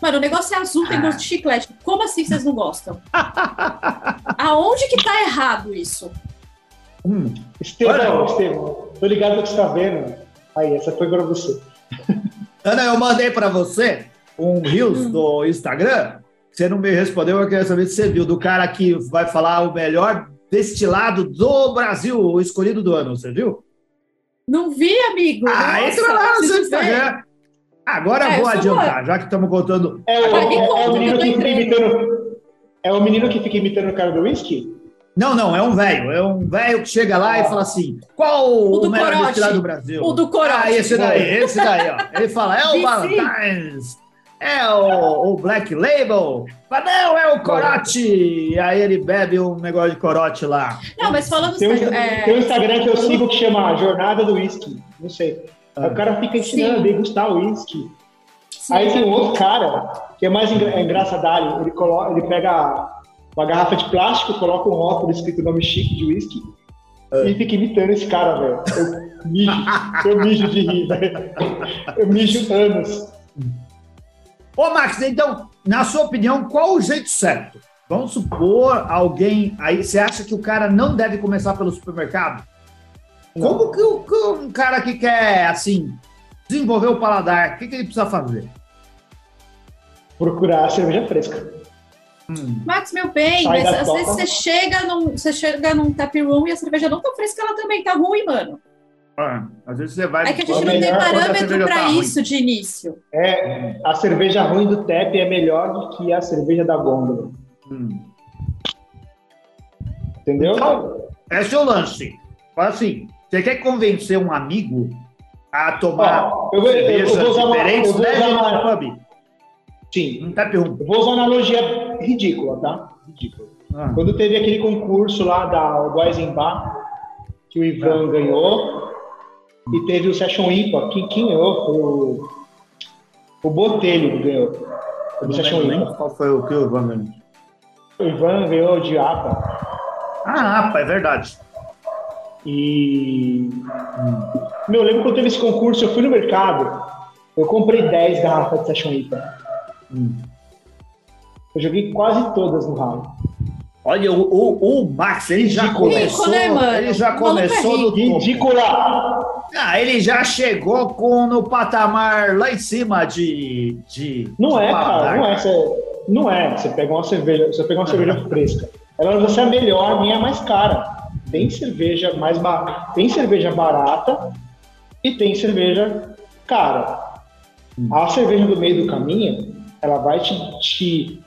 Mano, o negócio é azul, tem gosto de chiclete. Como assim vocês não gostam? Aonde que tá errado isso? hum, Estevão, Olha. Estevão, tô ligado no que você tá vendo. Aí, essa foi pra você. Ana, eu mandei para você um Reels do Instagram. Você não me respondeu, eu queria saber se você viu, do cara que vai falar o melhor destilado do Brasil, o escolhido do ano, você viu? Não vi, amigo. Ah, Nossa, entra lá no seu. Instagram. Agora É, eu vou adiantar, já que estamos contando. É o, é- é o menino que fica imitando. É o menino que fica imitando o cara do whisky? Não, não, é um velho. É um velho que chega lá e fala assim: qual O o, do melhor destilado do Brasil? O do corote. Ah, esse daí, esse daí, ó. Ele fala: é o. Valentine's, é o, o Black Label. Fala, não, é o corote. E aí ele bebe um negócio de corote lá. Não, mas falando Tem um, é, tem um Instagram que eu sigo que chama Jornada do Whisky. Não sei. Aí Ah. O cara fica ensinando Sim. a degustar o whisky. sim. Aí tem um outro cara que é mais engra é engraçadalho. Ele, coloca, ele pega uma garrafa de plástico, coloca um rótulo escrito nome chique de whisky e fica imitando esse cara, velho. Eu mijo, eu mijo de rir, velho. Eu mijo anos. Ô, Max, então, na sua opinião, qual o jeito certo? Vamos supor alguém. Aí você acha que o cara não deve começar pelo supermercado? Não. Como que, o, que um cara que quer, assim, desenvolver o paladar, o que, que ele precisa fazer? Procurar cerveja fresca. Hum. Max, meu bem, Sai mas às toca. vezes você chega, num, você chega num tap room e a cerveja não tá fresca, ela também tá ruim, mano. Ah, às vezes você vai. É que a gente não tem parâmetro para tá isso ruim. de início. É, a cerveja ruim do tap é melhor do que a cerveja da gôndola. Hum. Entendeu? Então, esse é o lance. Assim, você quer convencer um amigo a tomar eu vou, cervejas eu vou diferentes, uma, eu vou usar uma... pub? Sim. Um tap room. Eu vou usar uma analogia ridícula, tá? Ridícula. Ah. Quando teve aquele concurso lá da, do Eisenbach, que o Ivan ah. ganhou, e teve o Session IPA. Quem, quem ganhou foi o, o Botelho que ganhou. O Session IPA. Qual foi o que o Ivan ganhou? O Ivan ganhou de APA. Ah, APA, é verdade. E. Meu, eu lembro quando teve esse concurso, eu fui no mercado, eu comprei 10 garrafas de Session IPA. Hum. Eu joguei quase todas no ralo. Olha, o, o, o Max, ele já Ridículo, começou. Né, ele já começou no Ridícula! Ah, ele já chegou com no patamar lá em cima de. de não é, cara, não é. Você, não é. Você pega uma cerveja, você pega uma cerveja fresca. Ela vai ser a melhor, a mais cara. Tem cerveja mais barata, tem cerveja barata e tem cerveja cara. A cerveja do meio do caminho, ela vai te, te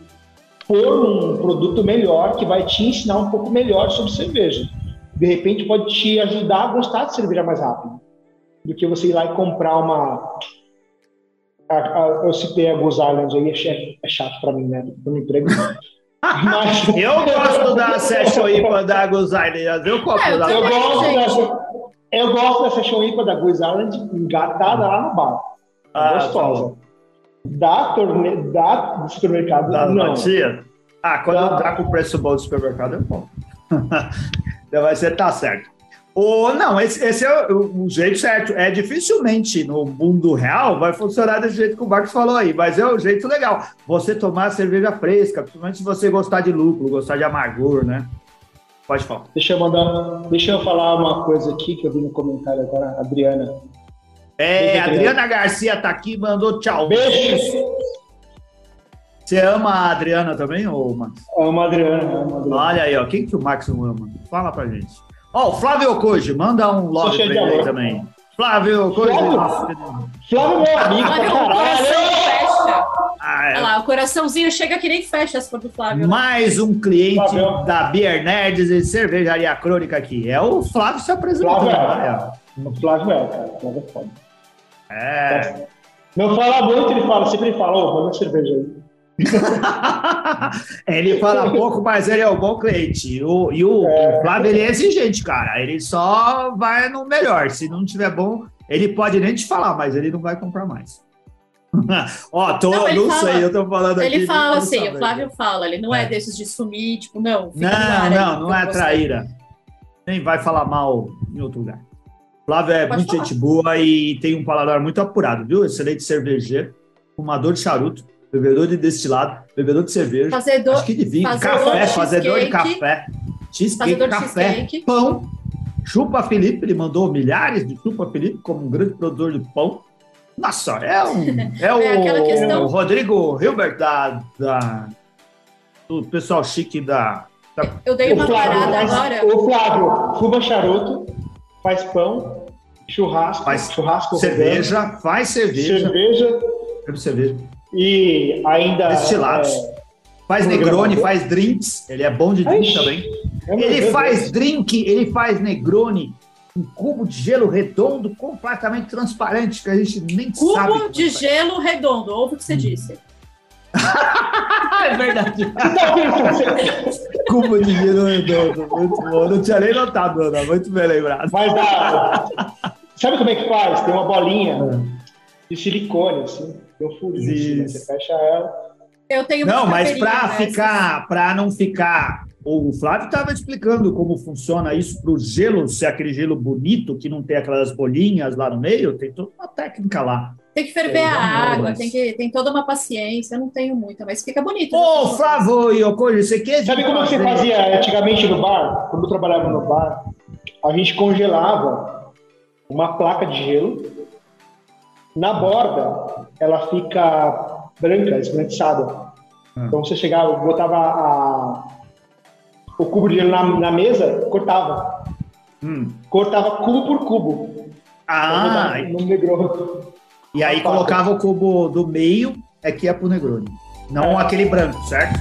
pôr um produto melhor que vai te ensinar um pouco melhor sobre cerveja. De repente pode te ajudar a gostar de cerveja mais rápido do que você ir lá e comprar uma. A, a, eu citei a Goose Island aí, é, é chato para mim, né? No emprego. Mas... eu gosto da Session IPA da Goose Island. Eu, compro é, eu, eu, gosto dessa, eu gosto da Session IPA da Goose Island engatada lá no bar. Ah, gostosa. Tá da, torne... da do supermercado, da não. Tia? Ah, quando da... tá com o preço bom do supermercado é bom. então vai ser, tá certo. Ou não, esse, esse é o, o, jeito certo. É dificilmente no mundo real vai funcionar desse jeito que o Marcos falou aí, mas é o jeito legal. Você tomar cerveja fresca, principalmente se você gostar de lúpulo, gostar de amargor, né? Pode falar. Deixa eu mandar, deixa eu falar uma coisa aqui que eu vi no comentário agora, Adriana. É, Adriana Garcia tá aqui, mandou tchau. Beijo. Você ama a Adriana também, ou Max? Amo a Adriana, amo a Adriana. Olha aí, ó. Quem que o Max não ama? Fala pra gente. Ó, o Flávio Koji, manda um love pra ele aí também. Flávio Koji. Flávio, Flávio meu amigo Flávio, pra caralho. fecha. Ah, é. Olha lá, o coraçãozinho chega que nem fecha se for do Flávio. Né? Mais um cliente Flávio. da Beer Nerds e Cervejaria Crônica aqui. É o Flávio se apresentando. Flávio é. O Flávio é, cara. Flávio é foda. É. Não fala muito, ele fala, sempre fala, ô, oh, manda cerveja aí. ele fala pouco, mas ele é um bom cliente. O, e o, é. o Flávio, ele é exigente, cara. Ele só vai no melhor. Se não tiver bom, ele pode nem te falar, mas ele não vai comprar mais. Ó, tô, não, não fala, sei, eu tô falando ele aqui. Ele fala assim, o Flávio fala, ele não é, é desses de sumir, tipo, não. Não, não, não é traíra. Nem vai falar mal em outro lugar. Flávio é muito gente boa e tem um paladar muito apurado, viu? Excelente cervejeiro, fumador de charuto, bebedor de destilado, bebedor de cerveja, fazedor, acho que de vinho, café, de fazedor de café, cheesecake, café, cheesecake. pão, Chupa Felipe, ele mandou milhares de Chupa Felipe como um grande produtor de pão. Nossa, é, um, é, o, é questão... o Rodrigo Hilbert da, da, do pessoal chique da. da... Eu dei uma Flávio, parada agora. O Flávio fuma charuto, faz pão, churrasco, faz churrasco, cerveja, faz cerveja. Cerveja. cerveja. E ainda. Destilados. É, faz Negroni, faz drinks. Ele é bom de drink também. Ele faz drink, ele faz Negroni. Um cubo de gelo redondo completamente transparente, que a gente nem cubo sabe. Cubo de gelo redondo, ouve o que você hum. disse. é verdade. cubo de gelo redondo, muito bom. Não tinha nem notado, Ana. Muito bem lembrado. Mas dá. Sabe como é que faz? Tem uma bolinha é. de silicone, assim. Tem um furinho, né? você fecha ela. Eu tenho Não, mas para ficar, para não ficar o Flávio estava explicando como funciona isso para o gelo, se é aquele gelo bonito, que não tem aquelas bolinhas lá no meio, tem toda uma técnica lá. Tem que ferver é, a água, tem, que, tem toda uma paciência, eu não tenho muita, mas fica bonito. Ô, né? Flávio e Ocojo, você quer... Sabe como você fazia antigamente no bar? Quando eu trabalhava no bar, a gente congelava uma placa de gelo, na borda ela fica branca, esbranquiçada. Hum. Então você chegava, botava a, o cubo de gelo na, na mesa, cortava. Hum. Cortava cubo por cubo. Ah! No Negroni. E aí colocava o cubo do meio, é que ia pro Negroni. Não é. aquele branco, certo?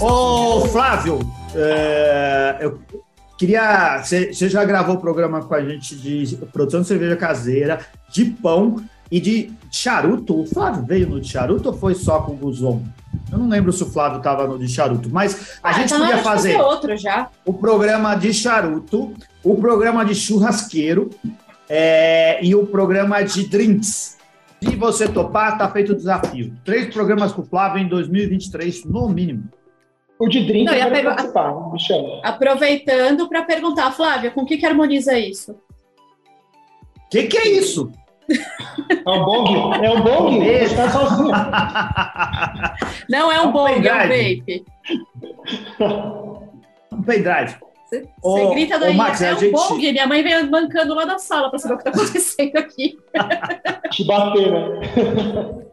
Ô, Flávio, é, eu queria. Você já gravou o programa com a gente de produção de cerveja caseira, de pão e de charuto. O Flávio veio no de charuto ou foi só com o Guzon? Eu não lembro se o Flávio estava no de charuto, mas a ah, gente então podia fazer outro já. o programa de charuto, o programa de churrasqueiro é, e o programa de drinks. Se você topar, tá feito o desafio. Três programas com o Flávio em 2023, no mínimo. O de drink não, eu quero participar, me chama. Aproveitando para perguntar, Flávia, com o que, que harmoniza isso? O que, que é isso? É um bong? É um bong? Está sozinho. Não é um, é um bong, é um vape. Um pendrive. Você grita daí, Max, é um gente... bong. Minha mãe vem mancando lá da sala para saber o que está acontecendo aqui. Te bater, né?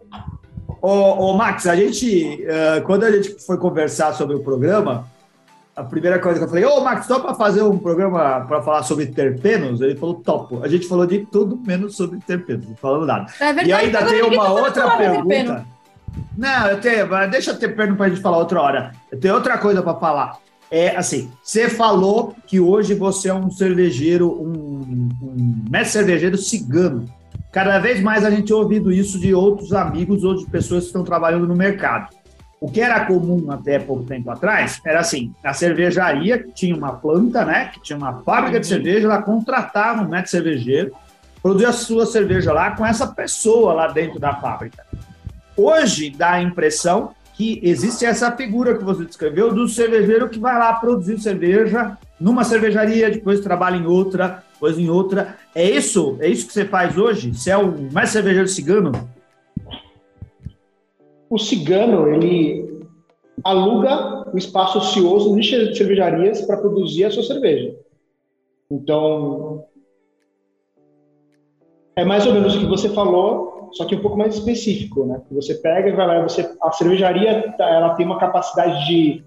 Ô, ô, Max, a gente, uh, quando a gente foi conversar sobre o programa, a primeira coisa que eu falei, ô Max, só para fazer um programa para falar sobre terpenos? Ele falou, topo. A gente falou de tudo menos sobre terpenos, não falando nada. É verdade, e ainda tem uma outra pergunta. Não, eu tenho, deixa eu ter pergunta para a gente falar outra hora. Eu tenho outra coisa para falar. É assim, você falou que hoje você é um cervejeiro, um, um mestre cervejeiro cigano. Cada vez mais a gente tem ouvido isso de outros amigos ou de pessoas que estão trabalhando no mercado. O que era comum até pouco tempo atrás era assim: a cervejaria tinha uma planta, né? Que tinha uma fábrica de cerveja, ela contratava um médico cervejeiro, produzia a sua cerveja lá com essa pessoa lá dentro da fábrica. Hoje dá a impressão que existe essa figura que você descreveu do cervejeiro que vai lá produzir cerveja numa cervejaria, depois trabalha em outra, depois em outra. É isso? É isso que você faz hoje? Você é o mais cervejeiro cigano? O cigano, ele aluga o espaço ocioso de cervejarias para produzir a sua cerveja. Então, é mais ou menos o que você falou, só que um pouco mais específico, né? Você pega e vai lá, você, a cervejaria ela tem uma capacidade de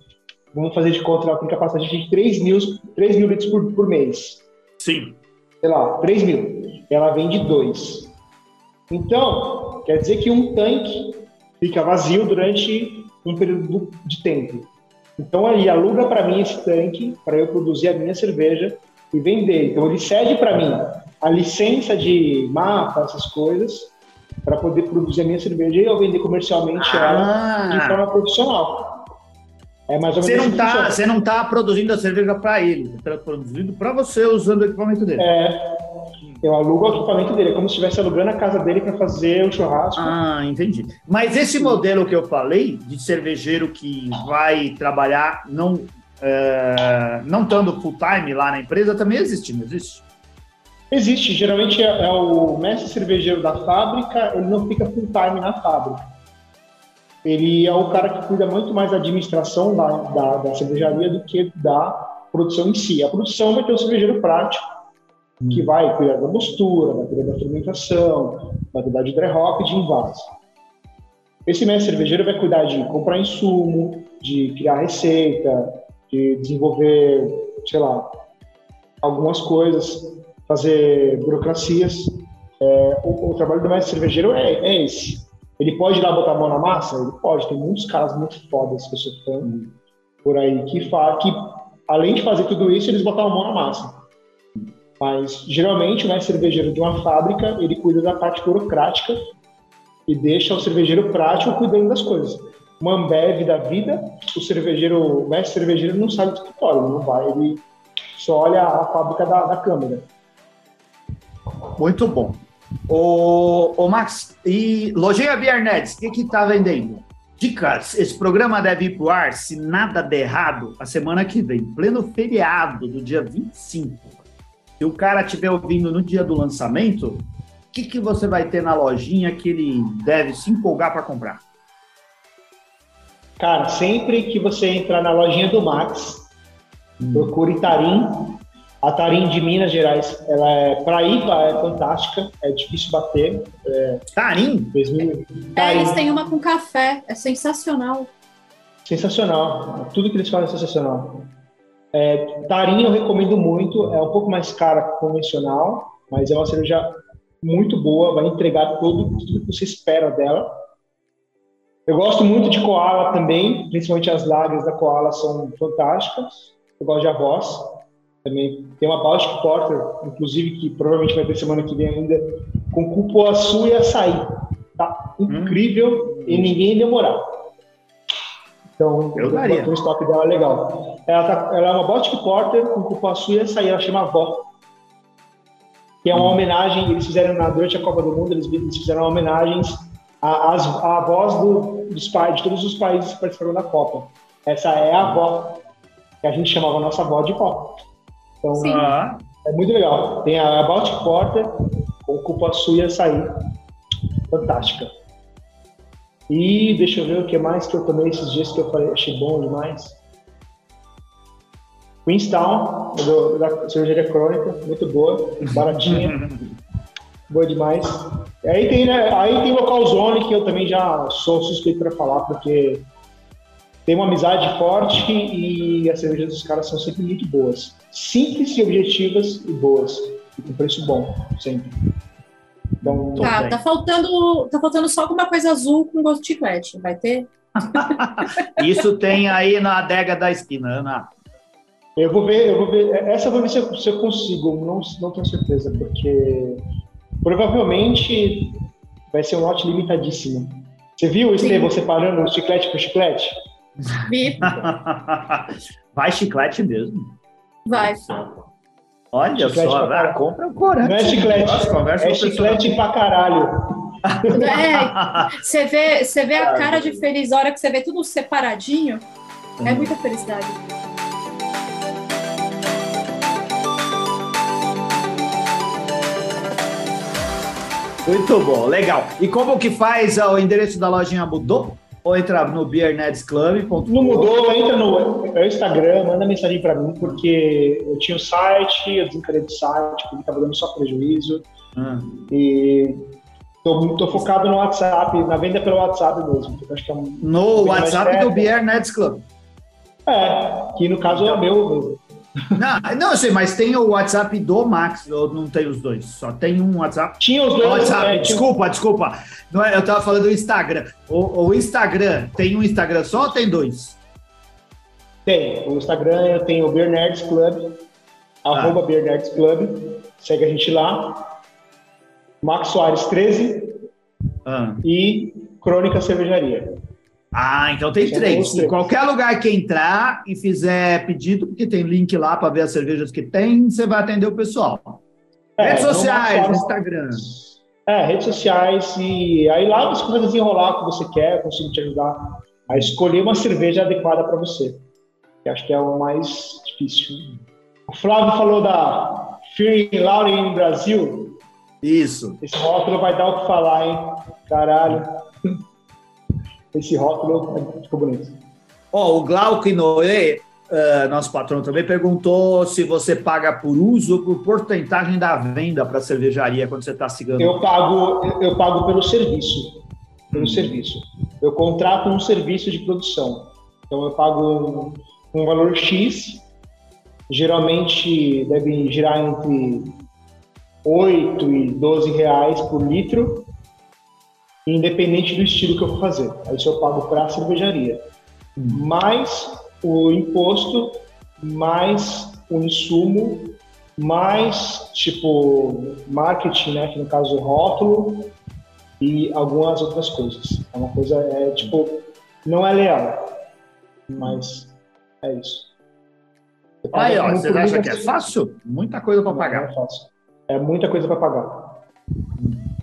vamos fazer de conta, ela tem capacidade de 3 mil, 3 mil litros por, por mês. Sim. Sei lá, 3 mil. Ela vende dois. Então, quer dizer que um tanque fica vazio durante um período de tempo. Então, aí aluga para mim esse tanque para eu produzir a minha cerveja e vender. Então, ele cede para mim a licença de mapa, essas coisas, para poder produzir a minha cerveja e eu vender comercialmente ah. ela de forma profissional. É mais ou menos você não tá, Você não está produzindo a cerveja para ele, está produzindo para você usando o equipamento dele. É, eu alugo o equipamento dele, é como se estivesse alugando a casa dele para fazer o churrasco. Ah, entendi. Mas esse modelo que eu falei, de cervejeiro que vai trabalhar não, é, não estando full time lá na empresa, também existe, não existe? Existe, geralmente é, é o mestre cervejeiro da fábrica, ele não fica full time na fábrica ele é o cara que cuida muito mais da administração da, da, da, cervejaria do que da produção em si. A produção vai ter o cervejeiro prático, hum. que vai cuidar da postura, vai cuidar da fermentação, vai cuidar de dry hop e de invase. Esse mestre cervejeiro vai cuidar de comprar insumo, de criar receita, de desenvolver, sei lá, algumas coisas, fazer burocracias. É, o, o, trabalho do mestre cervejeiro é, é esse ele pode ir lá botar a mão na massa? Ele pode. Tem muitos caras muito fodas que eu sou fã por aí que, que, além de fazer tudo isso, eles botam a mão na massa. Mas, geralmente, o mestre cervejeiro de uma fábrica, ele cuida da parte burocrática e deixa o cervejeiro prático cuidando das coisas. Uma Ambev da vida, o cervejeiro, o mestre cervejeiro não sai do escritório, não vai, ele só olha a fábrica da, da câmera. Muito bom. Ô, ô Max, e Lojinha Biernetes, o que que tá vendendo? Dicas, esse programa deve ir pro ar, se nada der errado, a semana que vem, pleno feriado do dia 25. Se o cara estiver ouvindo no dia do lançamento, o que, que você vai ter na lojinha que ele deve se empolgar para comprar? Cara, sempre que você entrar na lojinha do Max, hum. procure Tarim. A Tarim de Minas Gerais, ela é Paraíba, é fantástica, é difícil bater. É, Tarim? 2000, É, eles têm uma com café, é sensacional. Sensacional, tudo que eles fazem é sensacional. É, Tarim eu recomendo muito, é um pouco mais cara que convencional, mas é uma cerveja muito boa, vai entregar todo, tudo que você espera dela. Eu gosto muito de Koala também, principalmente as lagras da Koala são fantásticas. Eu gosto de Avós também. Tem uma Baltic Porter, inclusive, que provavelmente vai ter semana que vem ainda, com cupuaçu e açaí. Tá incrível hum. e ninguém demorar. Então, eu daria. o estoque dela é legal. Ela, tá, ela é uma Baltic Porter com cupuaçu e açaí, ela chama Vó. Que é uma hum. homenagem, eles fizeram na, durante a Copa do Mundo, eles, eles fizeram homenagens às avós do, dos pais, de todos os países que participaram da Copa. Essa é a avó, que a gente chamava a nossa avó de vó. Então, Sim. é muito legal. Tem a Baltic Porter com cupuaçu e açaí. Fantástica. E deixa eu ver o que mais que eu tomei esses dias que eu falei, achei bom demais. Queenstown, da cervejaria crônica, muito boa, baratinha, boa demais. E aí tem, né, aí tem local zone que eu também já sou suspeito para falar, porque tem uma amizade forte e as cervejas dos caras são sempre muito boas. Simples e objetivas e boas. E com preço bom, sempre. Então, tá, tá faltando, tá faltando só alguma coisa azul com gosto de chiclete. Vai ter? Isso tem aí na adega da esquina, Ana. Eu vou ver, eu vou ver. Essa eu vou ver se eu, se eu consigo, não, não tenho certeza, porque Provavelmente vai ser um lote limitadíssimo. Você viu, Estevão, separando o chiclete por chiclete? Vai chiclete mesmo. Vai. Olha chiclete só, ah, compra o corante. Não é chiclete, Nossa, é chiclete pra caralho. É, você vê, você vê a cara de feliz a hora que você vê tudo separadinho. É muita felicidade. Muito bom, legal. E como que faz o endereço da lojinha mudou? Ou entra no beernetsclub.com? Não mudou, entra no Instagram, manda mensagem para mim, porque eu tinha o site, eu desencarei do site, porque estava dando só prejuízo. Hum. E tô, tô, focado no WhatsApp, na venda pelo WhatsApp mesmo. Acho que é um, no WhatsApp do Beer Nets Club. É, que no caso é o meu mesmo. Não, não, eu sei, mas tem o WhatsApp do Max, ou não tem os dois? Só tem um WhatsApp? Tinha os dois. WhatsApp, é, desculpa, tinha... desculpa. Não é, eu tava falando do Instagram. O, o, Instagram, tem um Instagram só ou tem dois? Tem. O Instagram eu tenho o Beer Nerds Club, ah. arroba Beer Nerds Club. Segue a gente lá. Max Soares 13 ah. e Crônica Cervejaria. Ah, então tem três. Em qualquer lugar que entrar e fizer pedido, porque tem link lá para ver as cervejas que tem, você vai atender o pessoal. É, redes sociais, Instagram. É, redes sociais e aí lá você começa a desenrolar o que você quer, eu consigo te ajudar a escolher uma cerveja adequada para você. Que acho que é o mais difícil. O Flávio falou da Fear Lauren Brasil. Isso. Esse rótulo vai dar o que falar, hein? Caralho esse rótulo ficou bonito. Ó, oh, o Glauco Noé, uh, nosso patrão, também perguntou se você paga por uso ou por porcentagem da venda para a cervejaria quando você está seguindo. Eu pago, eu pago pelo serviço. Pelo hum. serviço. Eu contrato um serviço de produção. Então eu pago um, um valor X, geralmente deve girar entre 8 e 12 reais por litro independente do estilo que eu for fazer. Aí isso eu pago para a cervejaria. Mais o imposto, mais o insumo, mais, tipo, marketing, né, que no caso é rótulo, e algumas outras coisas. É uma coisa, é tipo, não é leal, mas é isso. Aí, ó, você acha que é fácil? Muita coisa para pagar. É fácil. É muita coisa para pagar.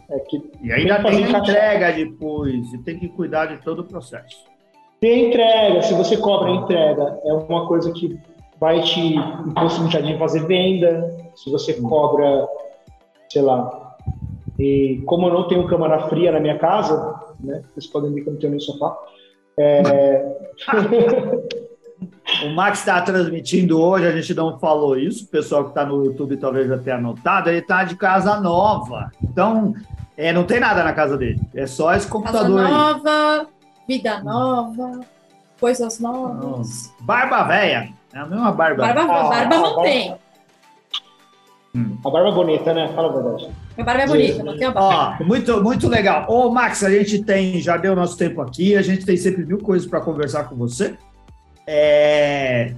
É que e ainda tem, entrega depois, e tem que cuidar de todo o processo. Tem entrega, se você cobra a entrega, é uma coisa que vai te impossibilitar de fazer venda. Se você cobra, sei lá, e como eu não tenho câmara fria na minha casa, né? Vocês podem ver que eu não tenho nem sofá. É... o Max está transmitindo hoje, a gente não falou isso, o pessoal que está no YouTube talvez já tenha notado, ele está de casa nova. Então, é, não tem nada na casa dele, é só esse computador casa nova, aí. vida nova, coisas novas. Barba velha, é a mesma barba. Barba, ah, barba mantém. Hum. A barba é bonita, né? Fala a verdade. A barba é bonita, não tem a barba. Ó, muito, muito legal. Ô, Max, a gente tem, já deu nosso tempo aqui, a gente tem sempre mil coisas para conversar com você. É,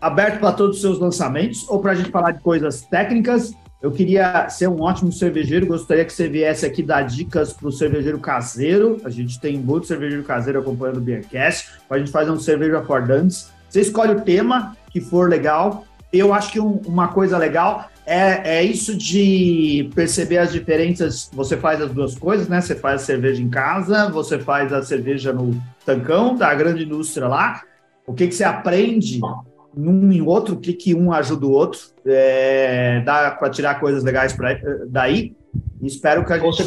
aberto para todos os seus lançamentos ou para a gente falar de coisas técnicas. Eu queria ser um ótimo cervejeiro, gostaria que você viesse aqui dar dicas para o cervejeiro caseiro. A gente tem muito cervejeiro caseiro acompanhando o Beercast, para a gente fazer um cerveja acordantes. Você escolhe o tema que for legal. Eu acho que um, uma coisa legal é, é isso de perceber as diferenças. Você faz as duas coisas, né? Você faz a cerveja em casa, você faz a cerveja no tancão da grande indústria lá. O que, que você aprende num e outro, o que, que um ajuda o outro. É, dá para tirar coisas legais pra, daí. Espero que a gente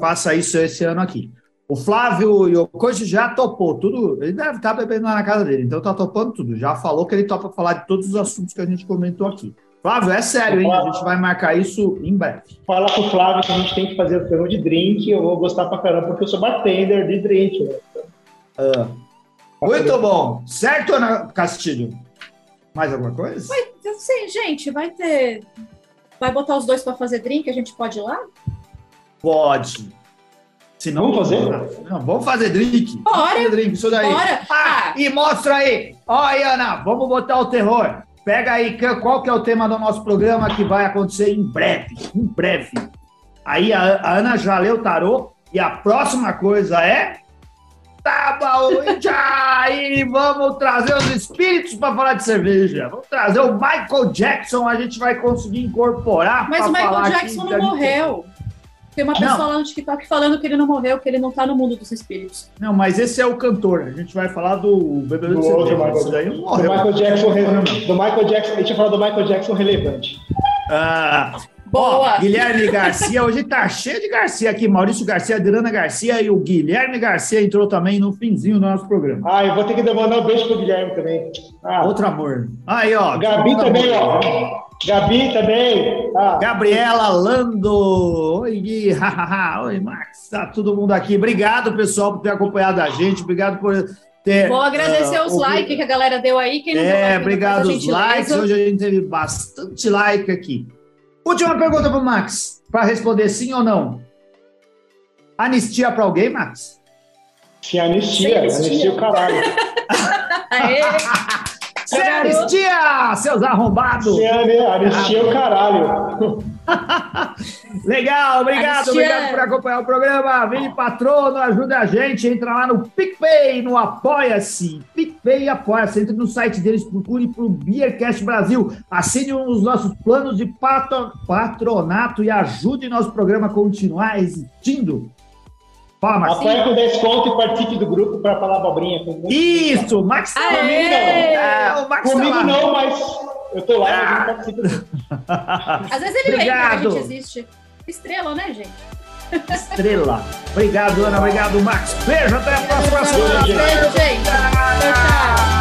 faça isso esse ano aqui. O Flávio Yokoji já topou tudo. Ele deve estar bebendo lá na casa dele, então está topando tudo. Já falou que ele topa falar de todos os assuntos que a gente comentou aqui. Flávio, é sério, hein? A gente vai marcar isso em breve. Fala pro Flávio que a gente tem que fazer o ferro de drink. Eu vou gostar pra caramba, porque eu sou bartender de drink. Né? Ah, muito bom. Certo, Ana Castilho? Mais alguma coisa? Vai, sim, gente, vai ter. Vai botar os dois para fazer drink? A gente pode ir lá? Pode. Se não, vamos fazer? Não, vamos fazer drink. Bora. Vamos fazer drink, isso daí. Bora. Ah, e mostra aí. Ó, aí, Ana, vamos botar o terror. Pega aí qual que é o tema do nosso programa que vai acontecer em breve. Em breve. Aí a, a Ana já leu o tarô e a próxima coisa é. Tá bom, e vamos trazer os espíritos para falar de cerveja. Vamos trazer o Michael Jackson, a gente vai conseguir incorporar. Mas o Michael Jackson não morreu. Tem uma pessoa não. lá no TikTok falando que ele não morreu, que ele não tá no mundo dos espíritos. Não, mas esse é o cantor. A gente vai falar do bebedor do de cerveja. Michael, daí não morreu. Do Michael Jackson, do Michael Jackson, a gente falou do Michael Jackson relevante. Ah, Boa! Ó, Guilherme Garcia, hoje tá cheio de Garcia aqui. Maurício Garcia, Adriana Garcia e o Guilherme Garcia entrou também no finzinho do nosso programa. Ah, eu vou ter que mandar um beijo pro Guilherme também. Ah. Outro amor. Aí, ó. Gabi também, amor. ó. Gabi também. Ah. Gabriela Lando. Oi, Gui. Oi, Max. Tá todo mundo aqui. Obrigado, pessoal, por ter acompanhado a gente. Obrigado por ter. Vou agradecer uh, os likes que a galera deu aí. Quem não é, obrigado os likes. Hoje a gente teve bastante like aqui. Última pergunta para o Max, para responder sim ou não. Anistia para alguém, Max? Sim, anistia. Anistia, anistia o caralho. Aê! Sem anistia, seus arrombados! Sem anistia o caralho. Legal, obrigado, obrigado por acompanhar o programa. Vem patrono, ajuda a gente, entra lá no PicPay, no Apoia-se. PicPay e Apoia-se, entre no site deles, procure pro Beercast Brasil. Assine os nossos planos de patronato e ajude nosso programa a continuar existindo. Fala, Marcelo. Apoia com desconto e participe do grupo para falar abobrinha. Isso, Max tá Comigo não. É, o Max Comigo tá não, mas eu tô lá, ah. mas não participo. Às vezes ele Obrigado. que a gente existe. Estrela, né, gente? Estrela. Obrigado, Ana. Obrigado, Max. Beijo, até a próxima semana. Beijo, gente.